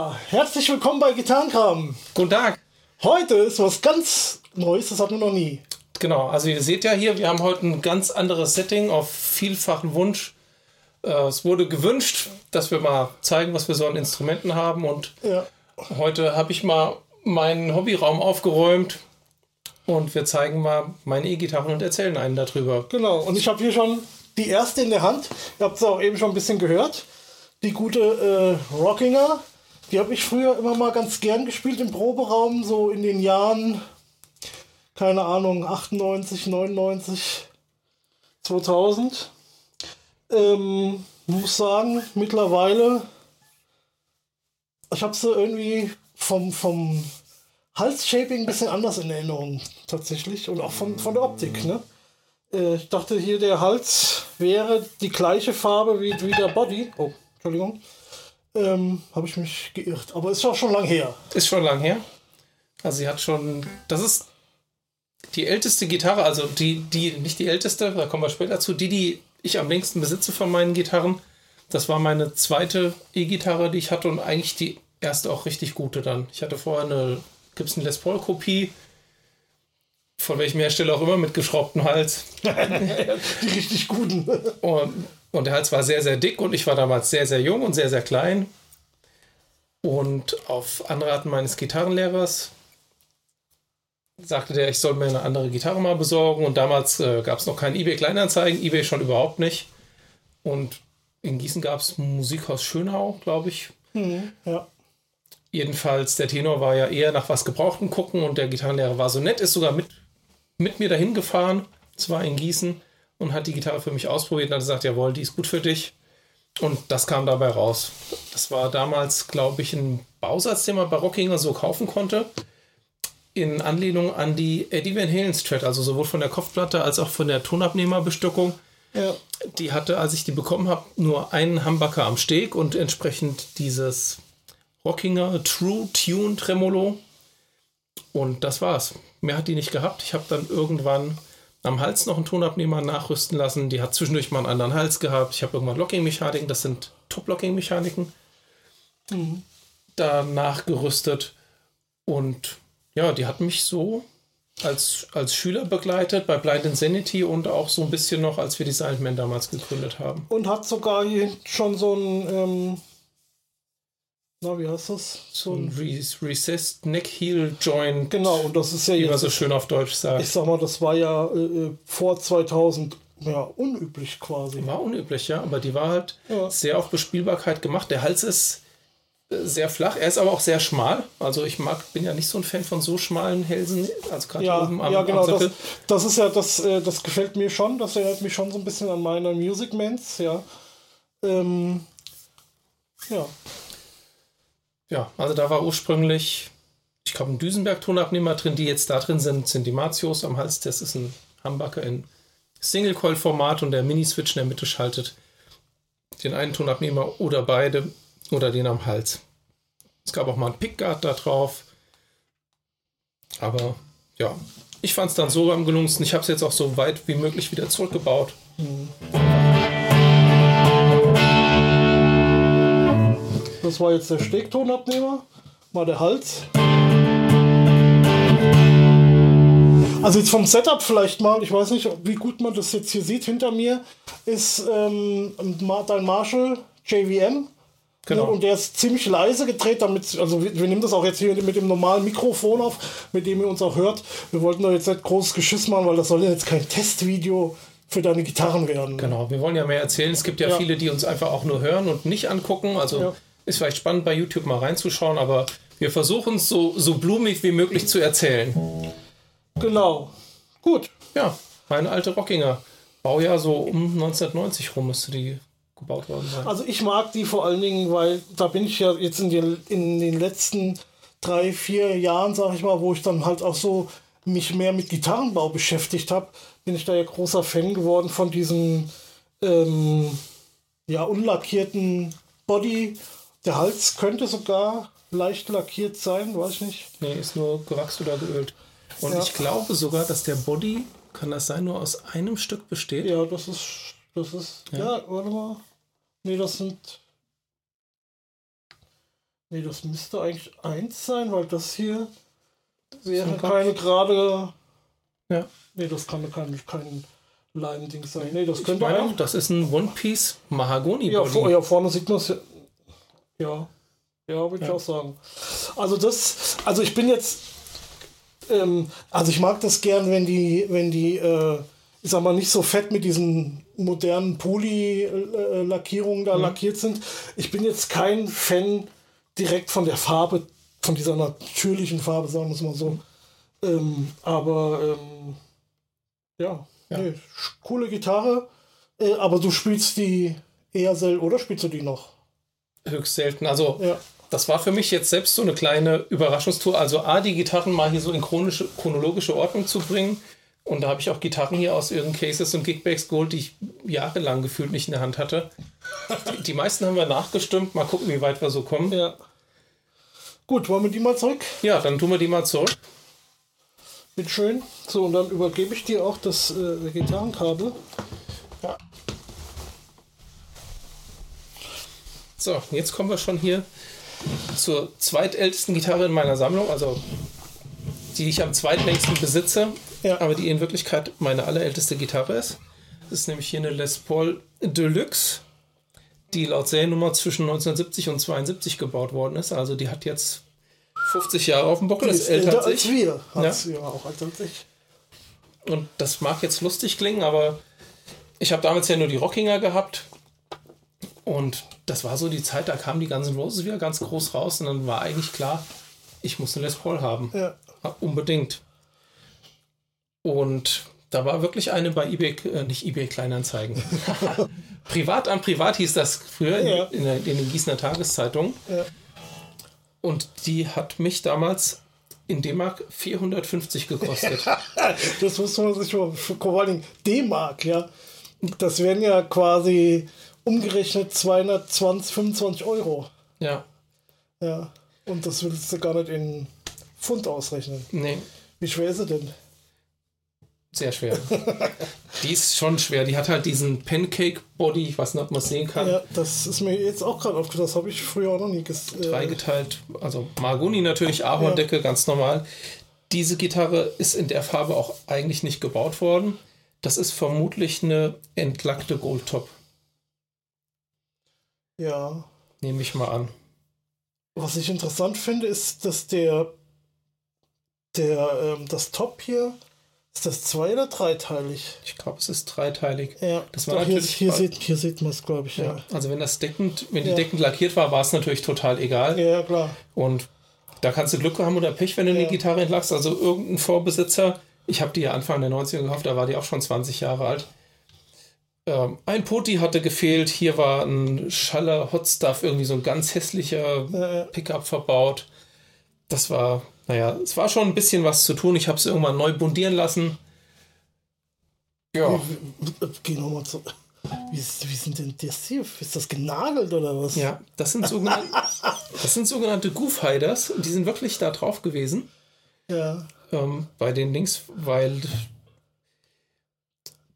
Ja, herzlich willkommen bei Gitarrenkram. Guten Tag. Heute ist was ganz Neues, das hatten wir noch nie. Genau, also ihr seht ja hier, wir haben heute ein ganz anderes Setting auf vielfachen Wunsch. Äh, es wurde gewünscht, dass wir mal zeigen, was wir so an Instrumenten haben. Und Ja. heute habe ich mal meinen Hobbyraum aufgeräumt und wir zeigen mal meine E-Gitarren und erzählen einen darüber. Genau, und ich habe hier schon die erste in der Hand. Ihr habt es auch eben schon ein bisschen gehört. Die gute äh, Rockinger. Die habe ich früher immer mal ganz gern gespielt im Proberaum, so in den Jahren, keine Ahnung, 98, 99, 2000. Ähm, muss sagen, mittlerweile, ich habe sie irgendwie vom, vom Halsshaping ein bisschen anders in Erinnerung, tatsächlich. Und auch von, von der Optik, ne? Äh, ich dachte hier, der Hals wäre die gleiche Farbe wie, wie der Body. Oh, Entschuldigung. Ähm, Habe ich mich geirrt. Aber ist auch schon lang her. Ist schon lang her. Also sie hat schon, das ist die älteste Gitarre, also die, die, nicht die älteste, da kommen wir später zu, die, die ich am längsten besitze von meinen Gitarren. Das war meine zweite E-Gitarre, die ich hatte und eigentlich die erste auch richtig gute dann. Ich hatte vorher eine Gibson Les Paul Kopie, von welchem Hersteller auch immer, mit geschraubtem Hals. Die richtig guten. Und, und der Hals war sehr, sehr dick und ich war damals sehr, sehr jung und sehr, sehr klein. Und auf Anraten meines Gitarrenlehrers sagte der, ich soll mir eine andere Gitarre mal besorgen. Und damals äh, gab es noch kein eBay Kleinanzeigen, eBay schon überhaupt nicht. Und in Gießen gab es Musikhaus Schönau, glaube ich. ja. Jedenfalls, der Tenor war ja eher nach was Gebrauchten gucken und der Gitarrenlehrer war so nett, ist sogar mit, mit mir dahin gefahren, zwar in Gießen, und hat die Gitarre für mich ausprobiert und hat gesagt, jawohl, die ist gut für dich. Und das kam dabei raus. Das war damals, glaube ich, ein Bausatz, den man bei Rockinger so kaufen konnte. In Anlehnung an die Eddie Van Halen Strat, also sowohl von der Kopfplatte als auch von der Tonabnehmerbestückung. ja. Die hatte, als ich die bekommen habe, nur einen Humbucker am Steg und entsprechend dieses Rockinger True Tune Tremolo. Und das war's. Mehr hat die nicht gehabt. Ich habe dann irgendwann am Hals noch einen Tonabnehmer nachrüsten lassen. Die hat zwischendurch mal einen anderen Hals gehabt. Ich habe irgendwann Locking-Mechaniken, das sind Top-Locking-Mechaniken, danach gerüstet. Und ja, die hat mich so als, als Schüler begleitet bei Blind Insanity und auch so ein bisschen noch, als wir die Silent Man damals gegründet haben. Und hat sogar schon so ein, ähm, na, wie heißt das? So Ein Re Recessed Neck Heel Joint, genau, und das ist ja wie man jetzt, so schön auf Deutsch ich sagt. sag mal, das war ja äh, äh, vor 2000 ja, unüblich quasi. War unüblich, ja, aber die war halt Ja. sehr auf Bespielbarkeit gemacht. Der Hals ist äh, sehr flach, er ist aber auch sehr schmal. Also ich mag, bin ja nicht so ein Fan von so schmalen Hälsen, also gerade Ja, oben am, ja genau, am das, das ist ja, das, äh, das gefällt mir schon, das erinnert mich schon so ein bisschen an meine Music Mans, ja. Ähm, ja, Ja, also da war ursprünglich, ich glaube, ein Düsenberg-Tonabnehmer drin. Die jetzt da drin sind, sind die Matios am Hals. Das ist ein Humbucker in Single-Coil-Format und der Mini-Switch in der Mitte schaltet den einen Tonabnehmer oder beide oder den am Hals. Es gab auch mal einen Pickguard da drauf. Aber ja, ich fand es dann so am gelungensten. Ich habe es jetzt auch so weit wie möglich wieder zurückgebaut. Das war jetzt der Stegtonabnehmer, mal der Hals. Also jetzt vom Setup vielleicht mal, ich weiß nicht, wie gut man das jetzt hier sieht, hinter mir ist ähm, dein Marshall JVM. Genau. Und der ist ziemlich leise gedreht, damit, also wir, wir nehmen das auch jetzt hier mit dem normalen Mikrofon auf, mit dem ihr uns auch hört. Wir wollten da jetzt nicht großes Geschiss machen, weil das soll ja jetzt kein Testvideo für deine Gitarren werden. Genau, wir wollen ja mehr erzählen. Es gibt ja, Ja. viele, die uns einfach auch nur hören und nicht angucken. Also Ja. Ist vielleicht spannend bei YouTube mal reinzuschauen, aber wir versuchen es so, so blumig wie möglich zu erzählen. Genau. Gut. Ja, meine alte Rockinger. Baujahr so um 1990 rum müsste die gebaut worden sein. Also ich mag die vor allen Dingen, weil da bin ich ja jetzt in den, in den letzten drei, vier Jahren, sag ich mal, wo ich dann halt auch so mich mehr mit Gitarrenbau beschäftigt habe, bin ich da ja großer Fan geworden von diesem ähm, ja, unlackierten Body. Der Hals könnte sogar leicht lackiert sein, weiß ich nicht. Nee, ist nur gewachst oder geölt. Und Ja. ich glaube sogar, dass der Body, kann das sein, nur aus einem Stück besteht? Ja, das ist, das ist, ja, warte mal. Nee, das sind, Nee, das müsste eigentlich eins sein, weil das hier wäre ein keine gerade. Ja. Nee, das kann kein, kein Leim-Ding sein. Nee, das Ich könnte meine, eigentlich. das ist ein One Piece Mahagoni Ja, Body. vor, ja, vorne sieht man es ja. Ja, ja würde ich Ja. auch sagen. Also das, also ich bin jetzt, ähm, also ich mag das gern, wenn die, wenn die, äh, ich sag mal, nicht so fett mit diesen modernen Poly-Lackierungen da lackiert sind. Ich bin jetzt kein Fan direkt von der Farbe, von dieser natürlichen Farbe, sagen wir es mal so. Ähm, aber ähm, ja, Ja. Nee, coole Gitarre. Äh, aber du spielst die eher selten, oder spielst du die noch? Höchst selten. Also Ja. das war für mich jetzt selbst so eine kleine Überraschungstour. Also A, die Gitarren mal hier so in chronische, chronologische Ordnung zu bringen. Und da habe ich auch Gitarren hier aus ihren Cases und Gigbacks geholt, die ich jahrelang gefühlt nicht in der Hand hatte. Die, die meisten haben wir nachgestimmt. Mal gucken, wie weit wir so kommen. Ja. Gut, wollen wir die mal zurück? Ja, dann tun wir die mal zurück. Mit schön. So, und dann übergebe ich dir auch das äh, Gitarrenkabel. Ja. So, jetzt kommen wir schon hier zur zweitältesten Gitarre in meiner Sammlung, also die ich am zweitlängsten besitze, Ja. aber die in Wirklichkeit meine allerälteste Gitarre ist. Das ist nämlich hier eine Les Paul Deluxe, die laut Seriennummer zwischen 1970 und 72 gebaut worden ist. Also die hat jetzt 50 Jahre auf dem Buckel, Die ist älter als ich. wir. Sie ja auch älter als ich. Und das mag jetzt lustig klingen, aber ich habe damals ja nur die Rockinger gehabt. Und das war so die Zeit, da kamen die ganzen Roses wieder ganz groß raus. Und dann war eigentlich klar, ich muss eine Les Paul haben. Ja. Unbedingt. Und da war wirklich eine bei eBay, äh, nicht eBay Kleinanzeigen. Privat an Privat hieß das früher in, Ja. in, der, in den Gießener Tageszeitungen. Ja. Und die hat mich damals in D-Mark 450 gekostet. Das muss man sich mal vor allem D-Mark, ja. Das wären ja quasi umgerechnet 220, 25 Euro. ja, Ja. Und das willst du gar nicht in Pfund ausrechnen. nee. Wie schwer ist sie denn? Sehr schwer. die ist schon schwer. Die hat halt diesen Pancake-Body, ich weiß nicht, ob man es sehen kann. Ja, das ist mir jetzt auch gerade aufgefallen. Das habe ich früher auch noch nie gesehen. Dreigeteilt, also Mahagoni natürlich, Ahorndecke, ganz normal. Diese Gitarre ist in der Farbe auch eigentlich nicht gebaut worden. Das ist vermutlich eine entlackte Goldtop, ja. nehme ich mal an. Was ich interessant finde, ist, dass der, der, ähm, das Top hier, ist das zwei- oder dreiteilig? Ich glaube, es ist dreiteilig. Ja, Das war Doch, hier, natürlich hier, sieht, hier sieht man es, glaube ich, ja. Ja. Also wenn das deckend, wenn die Ja. deckend lackiert war, war es natürlich total egal. Ja, ja, klar. Und da kannst du Glück haben oder Pech, wenn du Ja. eine Gitarre entlackst. Also irgendein Vorbesitzer, ich habe die ja Anfang der 90er gekauft, da war die auch schon 20 Jahre alt. Ähm, ein Poti hatte gefehlt, hier war ein Schaller Hot Stuff, irgendwie so ein ganz hässlicher Pickup verbaut. Das war, naja, es war schon ein bisschen was zu tun. Ich habe es irgendwann neu bundieren lassen. Ja, Geh nochmal zu. Wie, wie sind denn das hier? Ist das genagelt oder was? ja, das sind sogenannte, das sind sogenannte Goof Hiders. Die sind wirklich da drauf gewesen. Ja. ähm, bei den Links, weil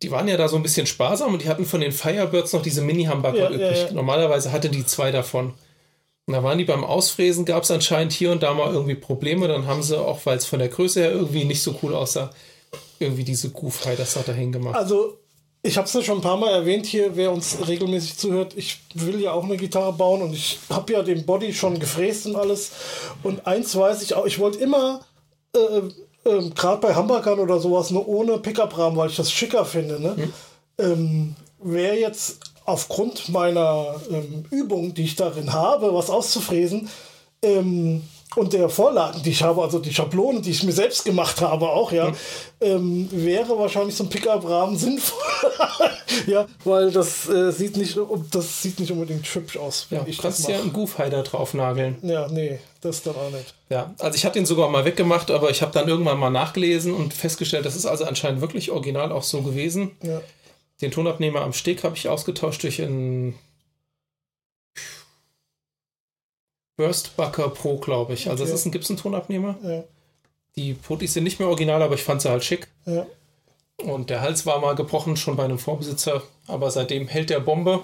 die waren ja da so ein bisschen sparsam und die hatten von den Firebirds noch diese Mini-Humbucker Ja, ja, übrig. ja. Normalerweise hatte die zwei davon. Und da waren die beim Ausfräsen, gab es anscheinend hier und da mal irgendwie Probleme. Dann haben sie, auch weil es von der Größe her irgendwie nicht so cool aussah, irgendwie diese Goof Hiders da dahin gemacht. Also, ich habe es ja schon ein paar Mal erwähnt hier, wer uns regelmäßig zuhört. Ich will ja auch eine Gitarre bauen und ich habe ja den Body schon gefräst und alles. Und eins weiß ich auch, ich wollte immer, äh, äh, gerade bei Hamburgern oder sowas, nur ohne Pickup-Rahmen, weil ich das schicker finde. Ne? Ähm, wer jetzt aufgrund meiner ähm, Übung, die ich darin habe, was auszufräsen, ähm, und der Vorlagen, die ich habe, also die Schablonen, die ich mir selbst gemacht habe, auch, ja, ähm, wäre wahrscheinlich so ein Pickup-Rahmen sinnvoll. ja, weil das äh, sieht nicht, das sieht nicht unbedingt hübsch aus, ja, ich kannst ja einen Goof Hider draufnageln. Ja, nee, das dann auch nicht. Ja, also ich hatte den sogar mal weggemacht, aber ich habe dann irgendwann mal nachgelesen und festgestellt, das ist also anscheinend wirklich original auch so gewesen. Ja. Den Tonabnehmer am Steg habe ich ausgetauscht durch einen Burstbucker Pro, glaube ich. Also Okay. das ist ein Gibson-Tonabnehmer. Ja, Die Potis sind nicht mehr original, aber ich fand sie halt schick. ja. Und der Hals war mal gebrochen, schon bei einem Vorbesitzer. Aber seitdem hält der Bombe.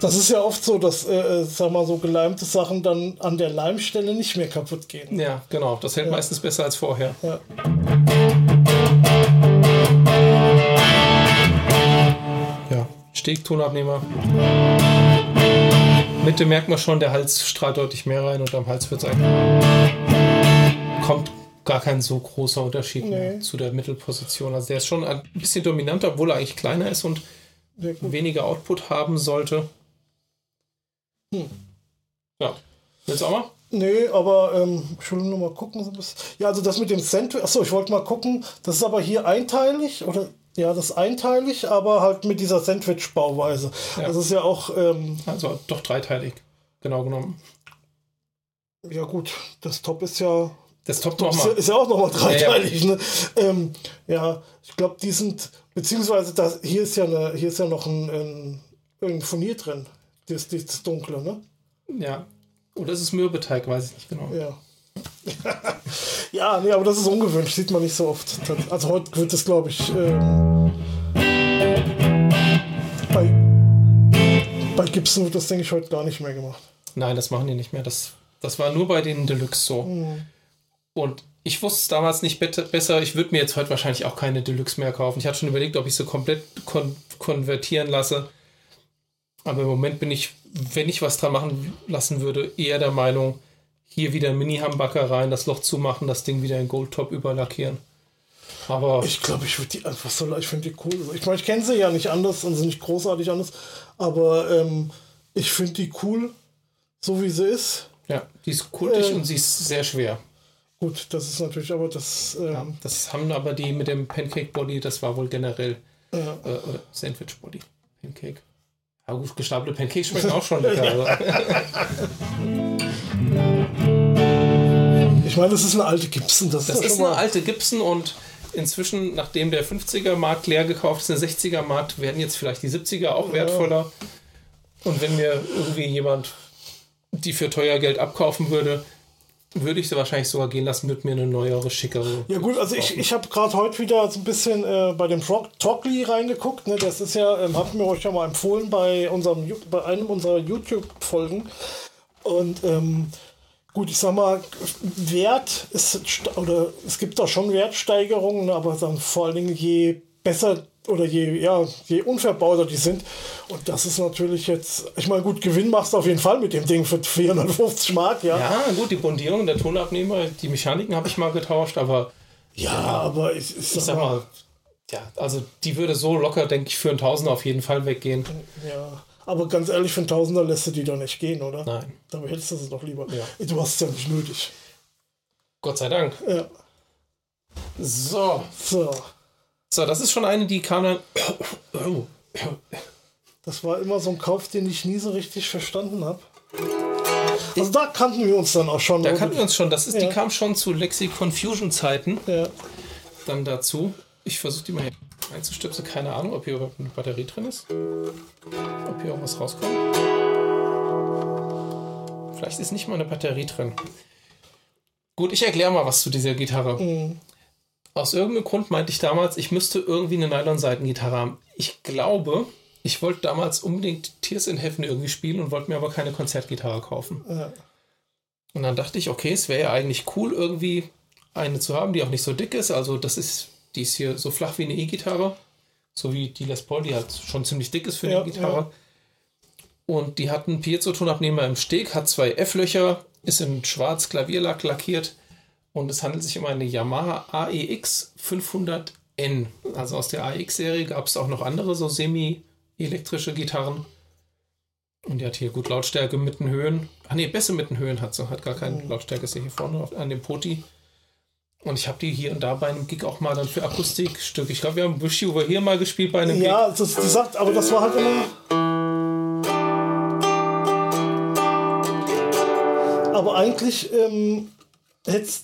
Das ist ja oft so, dass, äh, äh, sag mal, so geleimte Sachen dann an der Leimstelle nicht mehr kaputt gehen. Ja, genau. Das hält ja. meistens besser als vorher. Ja. Ja, Stegtonabnehmer. Mitte merkt man schon, der Hals strahlt deutlich mehr rein und am Hals wird es eigentlich. Kommt gar kein so großer Unterschied nee. zu der Mittelposition. Also der ist schon ein bisschen dominanter, obwohl er eigentlich kleiner ist und weniger Output haben sollte. Hm. Ja. Willst du auch mal? Nee, aber ähm, ich will nur mal gucken. Ja, also das mit dem Sandwich. Achso, ich wollte mal gucken. Das ist aber hier einteilig oder ja, das ist einteilig, aber halt mit dieser Sandwich-Bauweise. Ja. Das ist ja auch. Ähm, also doch dreiteilig, genau genommen. Ja, gut. Das Top ist ja. Das Top nochmal. Ist, ist ja auch nochmal dreiteilig. Ja, ja. Ne? Ähm, ja ich glaube, die sind. Beziehungsweise das, hier ist ja eine, hier ist ja noch ein, ein, ein Furnier drin. Das, das Dunkle, ne? Ja. Oder ist es Mürbeteig, weiß ich nicht genau. Ja. ja, nee, aber das ist ungewöhnlich, sieht man nicht so oft. Also heute wird es, glaube ich, ähm, bei, bei Gibson wird das, denke ich, heute gar nicht mehr gemacht. Nein, das machen die nicht mehr. Das, das war nur bei den Deluxe so. Mhm. Und ich wusste es damals nicht besser. Ich würde mir jetzt heute wahrscheinlich auch keine Deluxe mehr kaufen. Ich hatte schon überlegt, ob ich sie komplett kon konvertieren lasse. Aber im Moment bin ich, wenn ich was dran machen lassen würde, eher der Meinung, hier wieder Mini-Humbucker rein, das Loch zumachen, das Ding wieder in Goldtop überlackieren. Aber ich glaube, ich würde die einfach so, ich finde die cool. Ich meine, ich kenne sie ja nicht anders und sind nicht großartig anders, aber ähm, ich finde die cool, so wie sie ist. Ja, die ist kultig ähm, und sie ist sehr schwer. Gut, das ist natürlich aber das. Ähm, ja, das haben aber die mit dem Pancake Body, das war wohl generell ja. äh, Sandwich Body. Pancake. Ja gut, gestapelte Pancakes schmecken auch schon lecker. Also. ich meine, das ist eine alte Gibson. Das, das ist, ist eine alte Gibson und inzwischen, nachdem der 50er-Markt leer gekauft ist, der 60er-Markt, werden jetzt vielleicht die 70er auch wertvoller. Und wenn mir irgendwie jemand die für teuer Geld abkaufen würde, würde ich sie wahrscheinlich sogar gehen lassen, mit mir eine neuere, schickere. Ja gut, also ich, ich habe gerade heute wieder so ein bisschen äh, bei dem Trockley reingeguckt. Ne? Das ist ja, ähm, hatten wir euch ja mal empfohlen bei, unserem, bei einem unserer YouTube-Folgen. Und ähm, gut, ich sag mal, Wert ist, oder es gibt da schon Wertsteigerungen, ne? aber dann vor allen Dingen je besser oder je, ja, je unverbauter die sind. Und das ist natürlich jetzt, ich meine, gut, Gewinn machst du auf jeden Fall mit dem Ding für 450 Mark, ja. Ja, gut, die Bondierung der Tonabnehmer, die Mechaniken habe ich mal getauscht, aber. Ja, ja aber ich, ich, sag, sag mal, mal, ja, also die würde so locker, denke ich, für einen Tausender auf jeden Fall weggehen. Ja. Aber ganz ehrlich, für einen Tausender lässt du die doch nicht gehen, oder? Nein. Dann behältst du sie doch lieber. Ja. Du hast es ja nicht nötig. Gott sei Dank. Ja. So. So. So, das ist schon eine, die kam dann. Das war immer so ein Kauf, den ich nie so richtig verstanden habe. Also da kannten wir uns dann auch schon. Da kannten wir uns schon. Das ist, ja. Die kam schon zu Lexicon Fusion Zeiten. Ja. Dann dazu. Ich versuche die mal hier einzustöpseln. Keine Ahnung, ob hier überhaupt eine Batterie drin ist. Ob hier auch was rauskommt. Vielleicht ist nicht mal eine Batterie drin. Gut, ich erkläre mal was zu dieser Gitarre. Mhm. Aus irgendeinem Grund meinte ich damals, ich müsste irgendwie eine Nylon-Seitengitarre haben. Ich glaube, ich wollte damals unbedingt Tears in Heaven irgendwie spielen und wollte mir aber keine Konzertgitarre kaufen. Ja. Und dann dachte ich, okay, es wäre ja eigentlich cool, irgendwie eine zu haben, die auch nicht so dick ist. Also das ist, die ist hier so flach wie eine E-Gitarre. So wie die Les Paul, die halt schon ziemlich dick ist für eine ja, E-Gitarre. Ja. Und die hat einen Piezo-Tonabnehmer im Steg, hat zwei F-Löcher, ist in schwarz Klavierlack lackiert und es handelt sich um eine Yamaha AEX 500N. Also aus der AEX-Serie gab es auch noch andere so semi-elektrische Gitarren. Und die hat hier gut Lautstärke mitten Höhen. Ach nee, besser mitten Höhen hat sie. Hat gar keine mhm. Lautstärke, ist hier vorne an dem Poti. Und ich habe die hier und da bei einem Gig auch mal dann für Akustikstück. Ich glaube, wir haben Wish You Were Here mal gespielt bei einem ja, Gig. Ja, das, sagt, aber das war halt immer. Aber eigentlich ähm,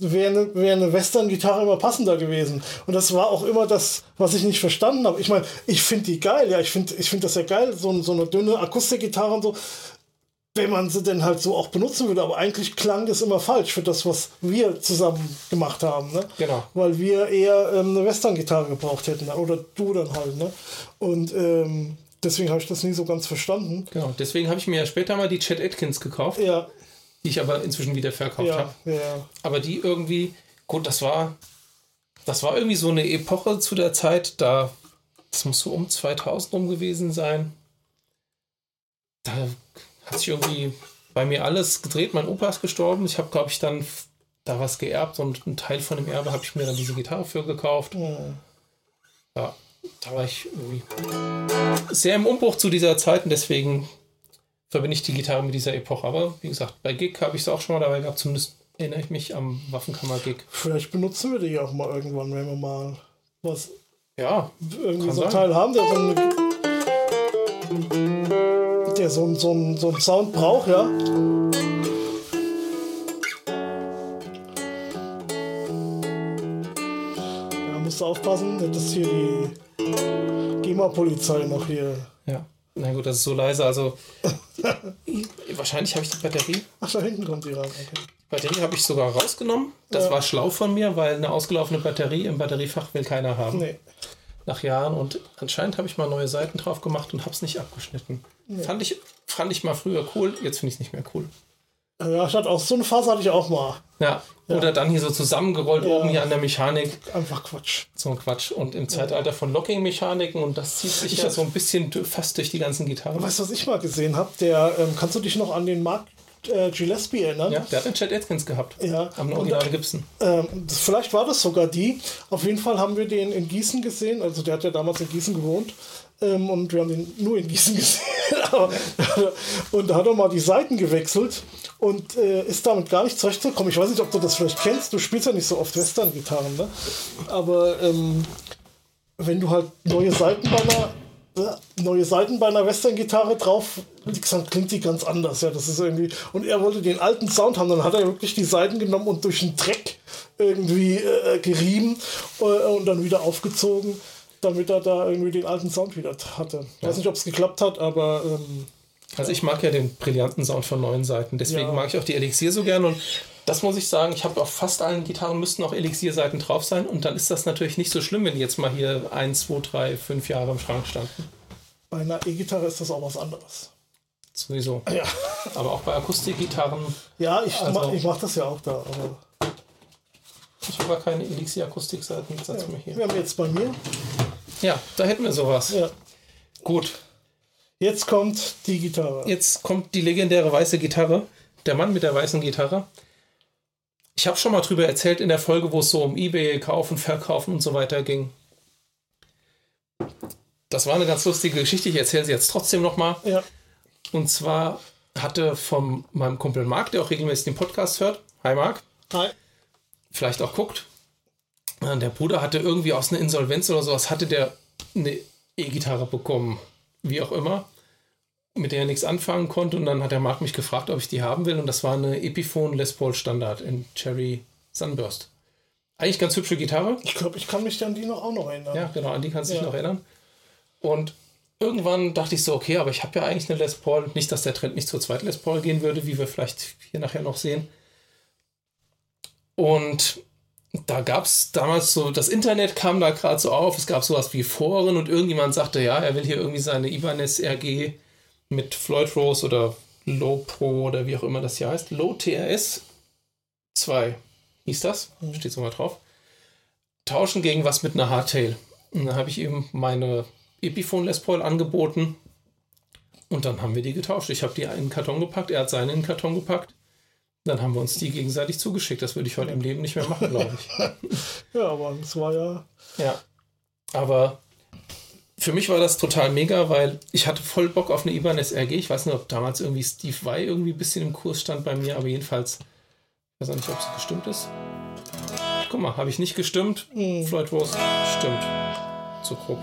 wäre eine, wär eine Western-Gitarre immer passender gewesen. Und das war auch immer das, was ich nicht verstanden habe. Ich meine, ich finde die geil, ja, ich finde ich find das ja geil, so, so eine dünne Akustikgitarre und so, wenn man sie denn halt so auch benutzen würde. Aber eigentlich klang das immer falsch für das, was wir zusammen gemacht haben. Ne? Genau. Weil wir eher ähm, eine Western-Gitarre gebraucht hätten. Oder du dann halt. Ne? Und ähm, deswegen habe ich das nie so ganz verstanden. Genau, deswegen habe ich mir ja später mal die Chet Atkins gekauft, Ja, die ich aber inzwischen wieder verkauft ja, habe. ja. Aber die irgendwie, gut, das war, das war irgendwie so eine Epoche zu der Zeit, da, das muss so um 2000 rum gewesen sein. Da hat sich irgendwie bei mir alles gedreht. Mein Opa ist gestorben. Ich habe, glaube ich, dann da was geerbt und einen Teil von dem Erbe habe ich mir dann diese Gitarre für gekauft. Hm. Ja, da war ich irgendwie sehr im Umbruch zu dieser Zeit und deswegen verbinde ich die Gitarre mit dieser Epoche. Aber wie gesagt, bei Gig habe ich es auch schon mal dabei gehabt. Zumindest erinnere ich mich am Waffenkammer-Gig. Vielleicht benutzen wir die auch mal irgendwann, wenn wir mal was Ja, irgendwie so ein sein. Teil haben, der so eine, der so, ein- so, ein- so einen Sound braucht, ja. Ja, musst du aufpassen, dass hier die GEMA-Polizei noch hier. ja. Na gut, das ist so leise. Also wahrscheinlich habe ich die Batterie. Ach, da hinten kommt die rein. Okay. Batterie habe ich sogar rausgenommen. Das Ja. war schlau von mir, weil eine ausgelaufene Batterie im Batteriefach will keiner haben. Nee. Nach Jahren. Und anscheinend habe ich mal neue Seiten drauf gemacht und habe es nicht abgeschnitten. Fand, ich, fand ich mal früher cool, jetzt finde ich es nicht mehr cool. Ja, ich hatte auch so eine Phase hatte ich auch mal. Ja, oder dann hier so zusammengerollt Ja. oben hier an der Mechanik. Einfach Quatsch. So ein Quatsch. Und im Zeitalter von Locking-Mechaniken und das zieht sich Ich ja so ein bisschen fast durch die ganzen Gitarren. Weißt du, was ich mal gesehen habe? Der, ähm, kannst du dich noch an den Mark äh, Gillespie erinnern? Ja, der hat den Chad Atkins gehabt. Ja. Am Original Gibson. Ähm, das, vielleicht war das sogar die. Auf jeden Fall haben wir den in Gießen gesehen. Also der hat ja damals in Gießen gewohnt. Ähm, und wir haben den nur in Gießen gesehen. Und da hat er mal die Seiten gewechselt und äh, ist damit gar nicht zurechtgekommen. Ich weiß nicht, ob du das vielleicht kennst. Du spielst ja nicht so oft Western-Gitarren, ne? Aber ähm, wenn du halt neue Seiten bei einer ja, neue Seiten bei einer Western-Gitarre drauf legst, dann klingt die ganz anders. Ja, das ist irgendwie. Und er wollte den alten Sound haben, dann hat er wirklich die Seiten genommen und durch den Dreck irgendwie äh, gerieben äh, und dann wieder aufgezogen, damit er da irgendwie den alten Sound wieder hatte. Ich weiß nicht, ob es geklappt hat, aber ähm, Also ich mag ja den brillanten Sound von neuen Seiten. Deswegen Ja. mag ich auch die Elixier so gern. Und das muss ich sagen, ich habe auf fast allen Gitarren müssten auch Elixier-Seiten drauf sein. Und dann ist das natürlich nicht so schlimm, wenn die jetzt mal hier ein, zwei, drei, fünf Jahre im Schrank standen. bei einer E-Gitarre ist das auch was anderes. Sowieso. Ja, Aber auch bei Akustikgitarren, ja ich, Also- ich mach das ja auch da. Aber ich habe gar keine mir hier. wir haben jetzt bei mir. Ja, da hätten wir sowas. Ja, Gut, jetzt kommt die Gitarre. jetzt kommt die legendäre weiße Gitarre. Der Mann mit der weißen Gitarre. Ich habe schon mal drüber erzählt in der Folge, wo es so um Ebay kaufen, verkaufen und so weiter ging. Das war eine ganz lustige Geschichte. Ich erzähle sie jetzt trotzdem noch mal. Ja, Und zwar hatte von meinem Kumpel Marc, der auch regelmäßig den Podcast hört, hi Marc, hi. Vielleicht auch guckt, äh, der Bruder hatte irgendwie aus einer Insolvenz oder sowas, hatte der eine E-Gitarre bekommen, wie auch immer, mit der er nichts anfangen konnte. Und dann hat der Marc mich gefragt, ob ich die haben will. Und das war eine Epiphone Les Paul Standard in Cherry Sunburst. Eigentlich ganz hübsche Gitarre. Ich glaube, ich kann mich an die noch auch noch erinnern. Ja, genau, an die kannst du dich Ja. noch erinnern. Und irgendwann dachte ich so, okay, aber ich habe ja eigentlich eine Les Paul. Nicht, dass der Trend nicht zur zweiten Les Paul gehen würde, wie wir vielleicht hier nachher noch sehen. Und da gab es damals so, das Internet kam da gerade so auf, es gab sowas wie Foren und irgendjemand sagte, ja, er will hier irgendwie seine Ibanez RG mit Floyd Rose oder Low Pro oder wie auch immer das hier heißt. Low TRS 2 hieß das, steht so mal drauf. Tauschen gegen was mit einer Hardtail. Und dann habe ich ihm meine Epiphone Les Paul angeboten und dann haben wir die getauscht. Ich habe die in einen Karton gepackt, er hat seine in den Karton gepackt. Dann haben wir uns die gegenseitig zugeschickt. Das würde ich heute im Leben nicht mehr machen, glaube ich. Ja, aber es war ja. Ja. Aber für mich war das total mega, weil ich hatte voll Bock auf eine Ibanez RG. Ich weiß nicht, ob damals irgendwie Steve Vai irgendwie ein bisschen im Kurs stand bei mir, aber jedenfalls, ich weiß auch nicht, ob es gestimmt ist. Guck mal, habe ich nicht gestimmt. Floyd Rose stimmt. Zu grob.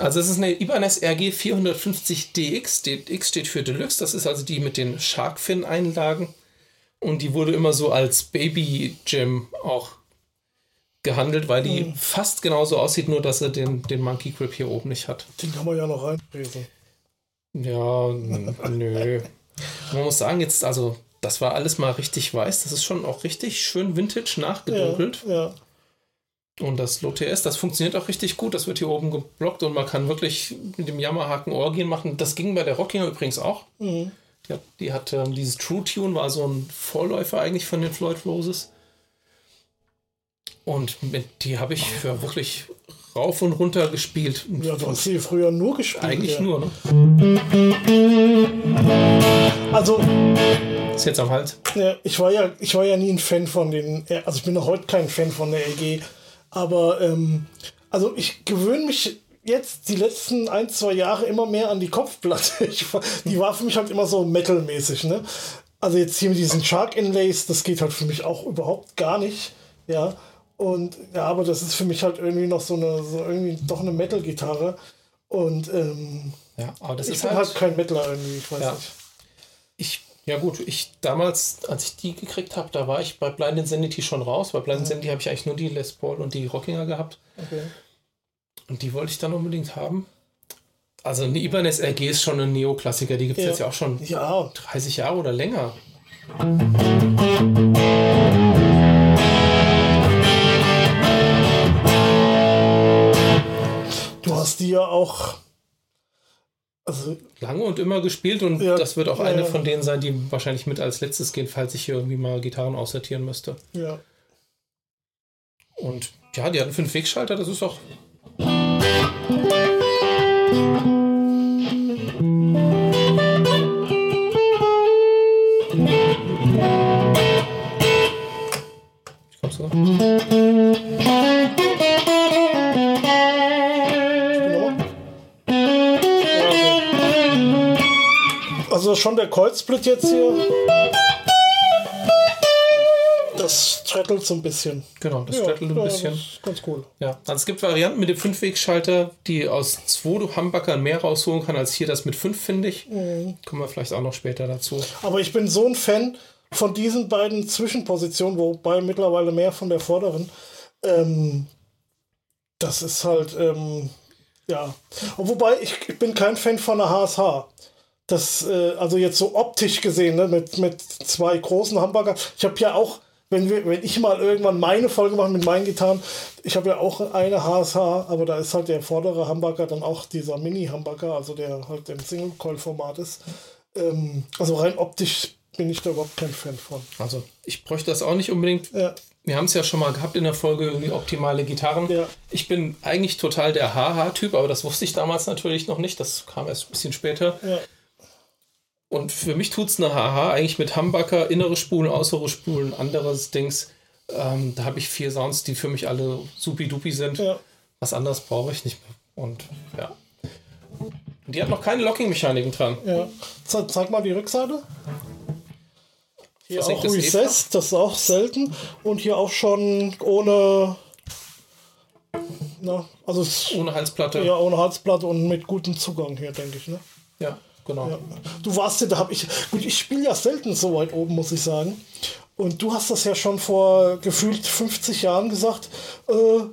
Also es ist eine Ibanez RG 450 DX. DX steht für Deluxe. Das ist also die mit den Sharkfin-Einlagen. Und die wurde immer so als Baby Gem auch gehandelt, weil die fast genauso aussieht, nur dass er den, den Monkey Grip hier oben nicht hat. Den kann man ja noch reinfräsen. Ja, nö. Man muss sagen, jetzt, also, das war alles mal richtig weiß. Das ist schon auch richtig schön vintage Ja, nachgedunkelt. ja. Und das Low-TS, das funktioniert auch richtig gut. Das wird hier oben geblockt und man kann wirklich mit dem Jammerhaken Orgien machen. Das ging bei der Rockinger übrigens auch. Die hat, die hat ähm, dieses True Tune, war so ein Vorläufer eigentlich von den Floyd Roses. Und mit, die habe ich für wirklich rauf und runter gespielt. Ja, du hast sie früher nur gespielt. eigentlich ja. nur, ne? Also, Ist jetzt am Hals. Ja, ich war ja, ich war ja nie ein Fan von den, also ich bin noch heute kein Fan von der LG, aber ähm, also ich gewöhne mich jetzt die letzten ein, zwei Jahre immer mehr an die Kopfplatte. Ich, die war für mich halt immer so metalmäßig, ne? Also jetzt hier mit diesen Shark Inlays, das geht halt für mich auch überhaupt gar nicht, ja. Und ja, aber das ist für mich halt irgendwie noch so eine, so irgendwie doch eine Metal-Gitarre. Und ähm, Ja, aber das ich ist bin halt, halt kein Metaler irgendwie, ich weiß Ja. nicht. Ich, ja gut, ich damals, als ich die gekriegt habe, da war ich bei Blind Insanity schon raus. Bei Blind Insanity habe ich eigentlich nur die Les Paul und die Rockinger gehabt. Okay. Und die wollte ich dann unbedingt haben. Also eine Ibanez RG ist schon ein Neoklassiker. Die gibt es Ja. jetzt ja auch schon Ja, 30 Jahre oder länger. du hast die ja auch. Also, Lange und immer gespielt und Ja. das wird auch eine von denen sein, die wahrscheinlich mit als letztes gehen, falls ich hier irgendwie mal Gitarren aussortieren müsste. ja. Und ja, die hatten fünf Wegschalter, das ist auch. Also schon der Kreuzsplit jetzt hier. Das strattelt so ein bisschen. Genau, das strattelt ein ja, bisschen. Ganz cool. Ja, also es gibt Varianten mit dem Fünfwegschalter, die aus zwei Humbuckern mehr rausholen kann als hier das mit fünf, finde ich. Mhm. Kommen wir vielleicht auch noch später dazu. Aber ich bin so ein Fan von diesen beiden Zwischenpositionen, wobei mittlerweile mehr von der vorderen. Ähm, das ist halt, ähm, ja. Und wobei ich, ich bin kein Fan von der HSH. Das, äh, also jetzt so optisch gesehen, ne, mit, mit zwei großen Hamburger. Ich habe ja auch, wenn, wir, wenn ich mal irgendwann meine Folge mache mit meinen Gitarren, ich habe ja auch eine HSH, aber da ist halt der vordere Hamburger dann auch dieser Mini-Hamburger, also der halt im Single-Coil-Format ist. Ähm, also rein optisch bin ich da überhaupt kein Fan von. Also ich bräuchte das auch nicht unbedingt. Ja, Wir haben es ja schon mal gehabt in der Folge, irgendwie optimale Gitarren. Ja. Ich bin eigentlich total der HH-Typ, aber das wusste ich damals natürlich noch nicht. Das kam erst ein bisschen später. ja, Und für mich tut es eine HH eigentlich mit Humbucker, innere Spulen, äußere Spulen, anderes Dings. Ähm, da habe ich vier Sounds, die für mich alle supi-dupi sind. ja. Was anderes brauche ich nicht mehr. Und ja. Die hat noch keine Locking-Mechaniken dran. ja. Ze zeig mal die Rückseite. Hier auch Versenktes Recess, das ist auch selten. Und hier auch schon ohne. Na, also es- Ohne Halsplatte. ja, ohne Halsplatte und mit gutem Zugang hier, denke ich. Ne? Ja, genau. Ja. Du warst ja, da habe ich. Gut, ich spiele ja selten so weit oben, muss ich sagen. Und du hast das ja schon vor gefühlt 50 Jahren gesagt. Äh,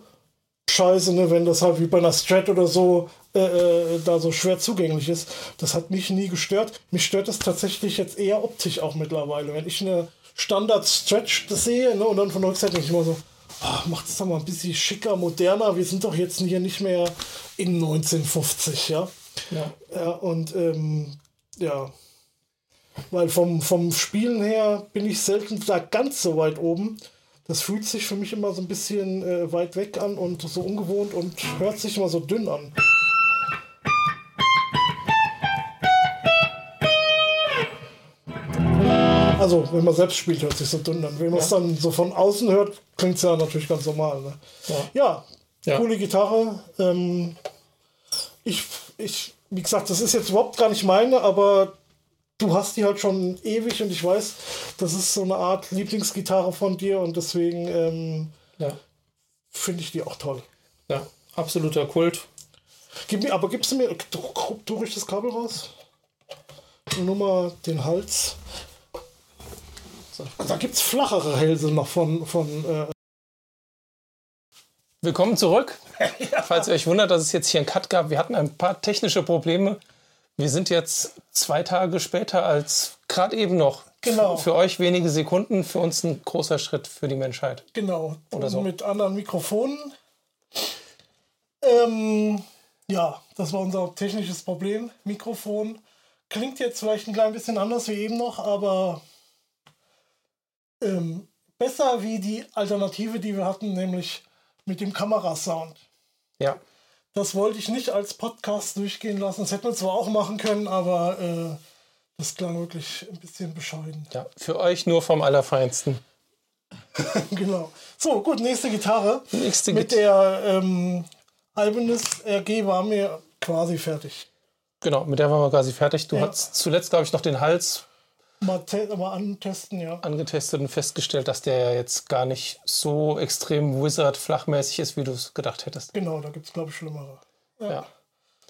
scheiße, ne, wenn das halt wie bei einer Strat oder so äh, äh, da so schwer zugänglich ist. Das hat mich nie gestört. Mich stört das tatsächlich jetzt eher optisch auch mittlerweile. Wenn ich eine Standard-Stretch sehe ne, und dann von der Rückseite denke ich immer so, ah, macht es doch mal ein bisschen schicker, moderner. Wir sind doch jetzt hier nicht mehr in 1950, ja. Ja. Ja, und ähm, ja. Weil vom, vom Spielen her bin ich selten da ganz so weit oben. Das fühlt sich für mich immer so ein bisschen äh, weit weg an und so ungewohnt und hört sich immer so dünn an. Also, wenn man selbst spielt, hört sich so dünn an. Wenn man es dann so von außen hört, klingt es ja natürlich ganz normal. Ne? Ja. Ja, Ja. coole Gitarre. Ähm, ich, ich, wie gesagt, das ist jetzt überhaupt gar nicht meine, aber du hast die halt schon ewig und ich weiß, das ist so eine Art Lieblingsgitarre von dir und deswegen ähm, Ja. finde ich die auch toll. ja. Absoluter Kult. Gib mir, aber gibst du mir, du, du ruhig das Kabel raus? Nur mal den Hals. Da gibt es flachere Hälse noch von, von äh, Willkommen zurück. Falls ihr euch wundert, dass es jetzt hier einen Cut gab, wir hatten ein paar technische Probleme. Wir sind jetzt zwei Tage später als gerade eben noch Genau. Für euch wenige Sekunden, für uns ein großer Schritt für die Menschheit. Genau. Oder so. Mit anderen Mikrofonen. Ähm, ja, das war unser technisches Problem. Mikrofon. Klingt jetzt vielleicht ein klein bisschen anders wie eben noch, aber ähm, besser wie die Alternative, die wir hatten, nämlich mit dem Kamerasound. Ja. Das wollte ich nicht als Podcast durchgehen lassen. Das hätten wir zwar auch machen können, aber äh, das klang wirklich ein bisschen bescheiden. ja. Für euch nur vom Allerfeinsten. genau. So, gut, nächste Gitarre. Nächste Mit Git- der ähm, Ibanez RG waren wir quasi fertig. Genau, mit der waren wir quasi fertig. Du Ja. hast zuletzt, glaube ich, noch den Hals Mal, mal antesten, ja. angetestet und festgestellt, dass der ja jetzt gar nicht so extrem Wizard-flachmäßig ist, wie du es gedacht hättest. Genau, da gibt es, glaube ich, schlimmere. Ja.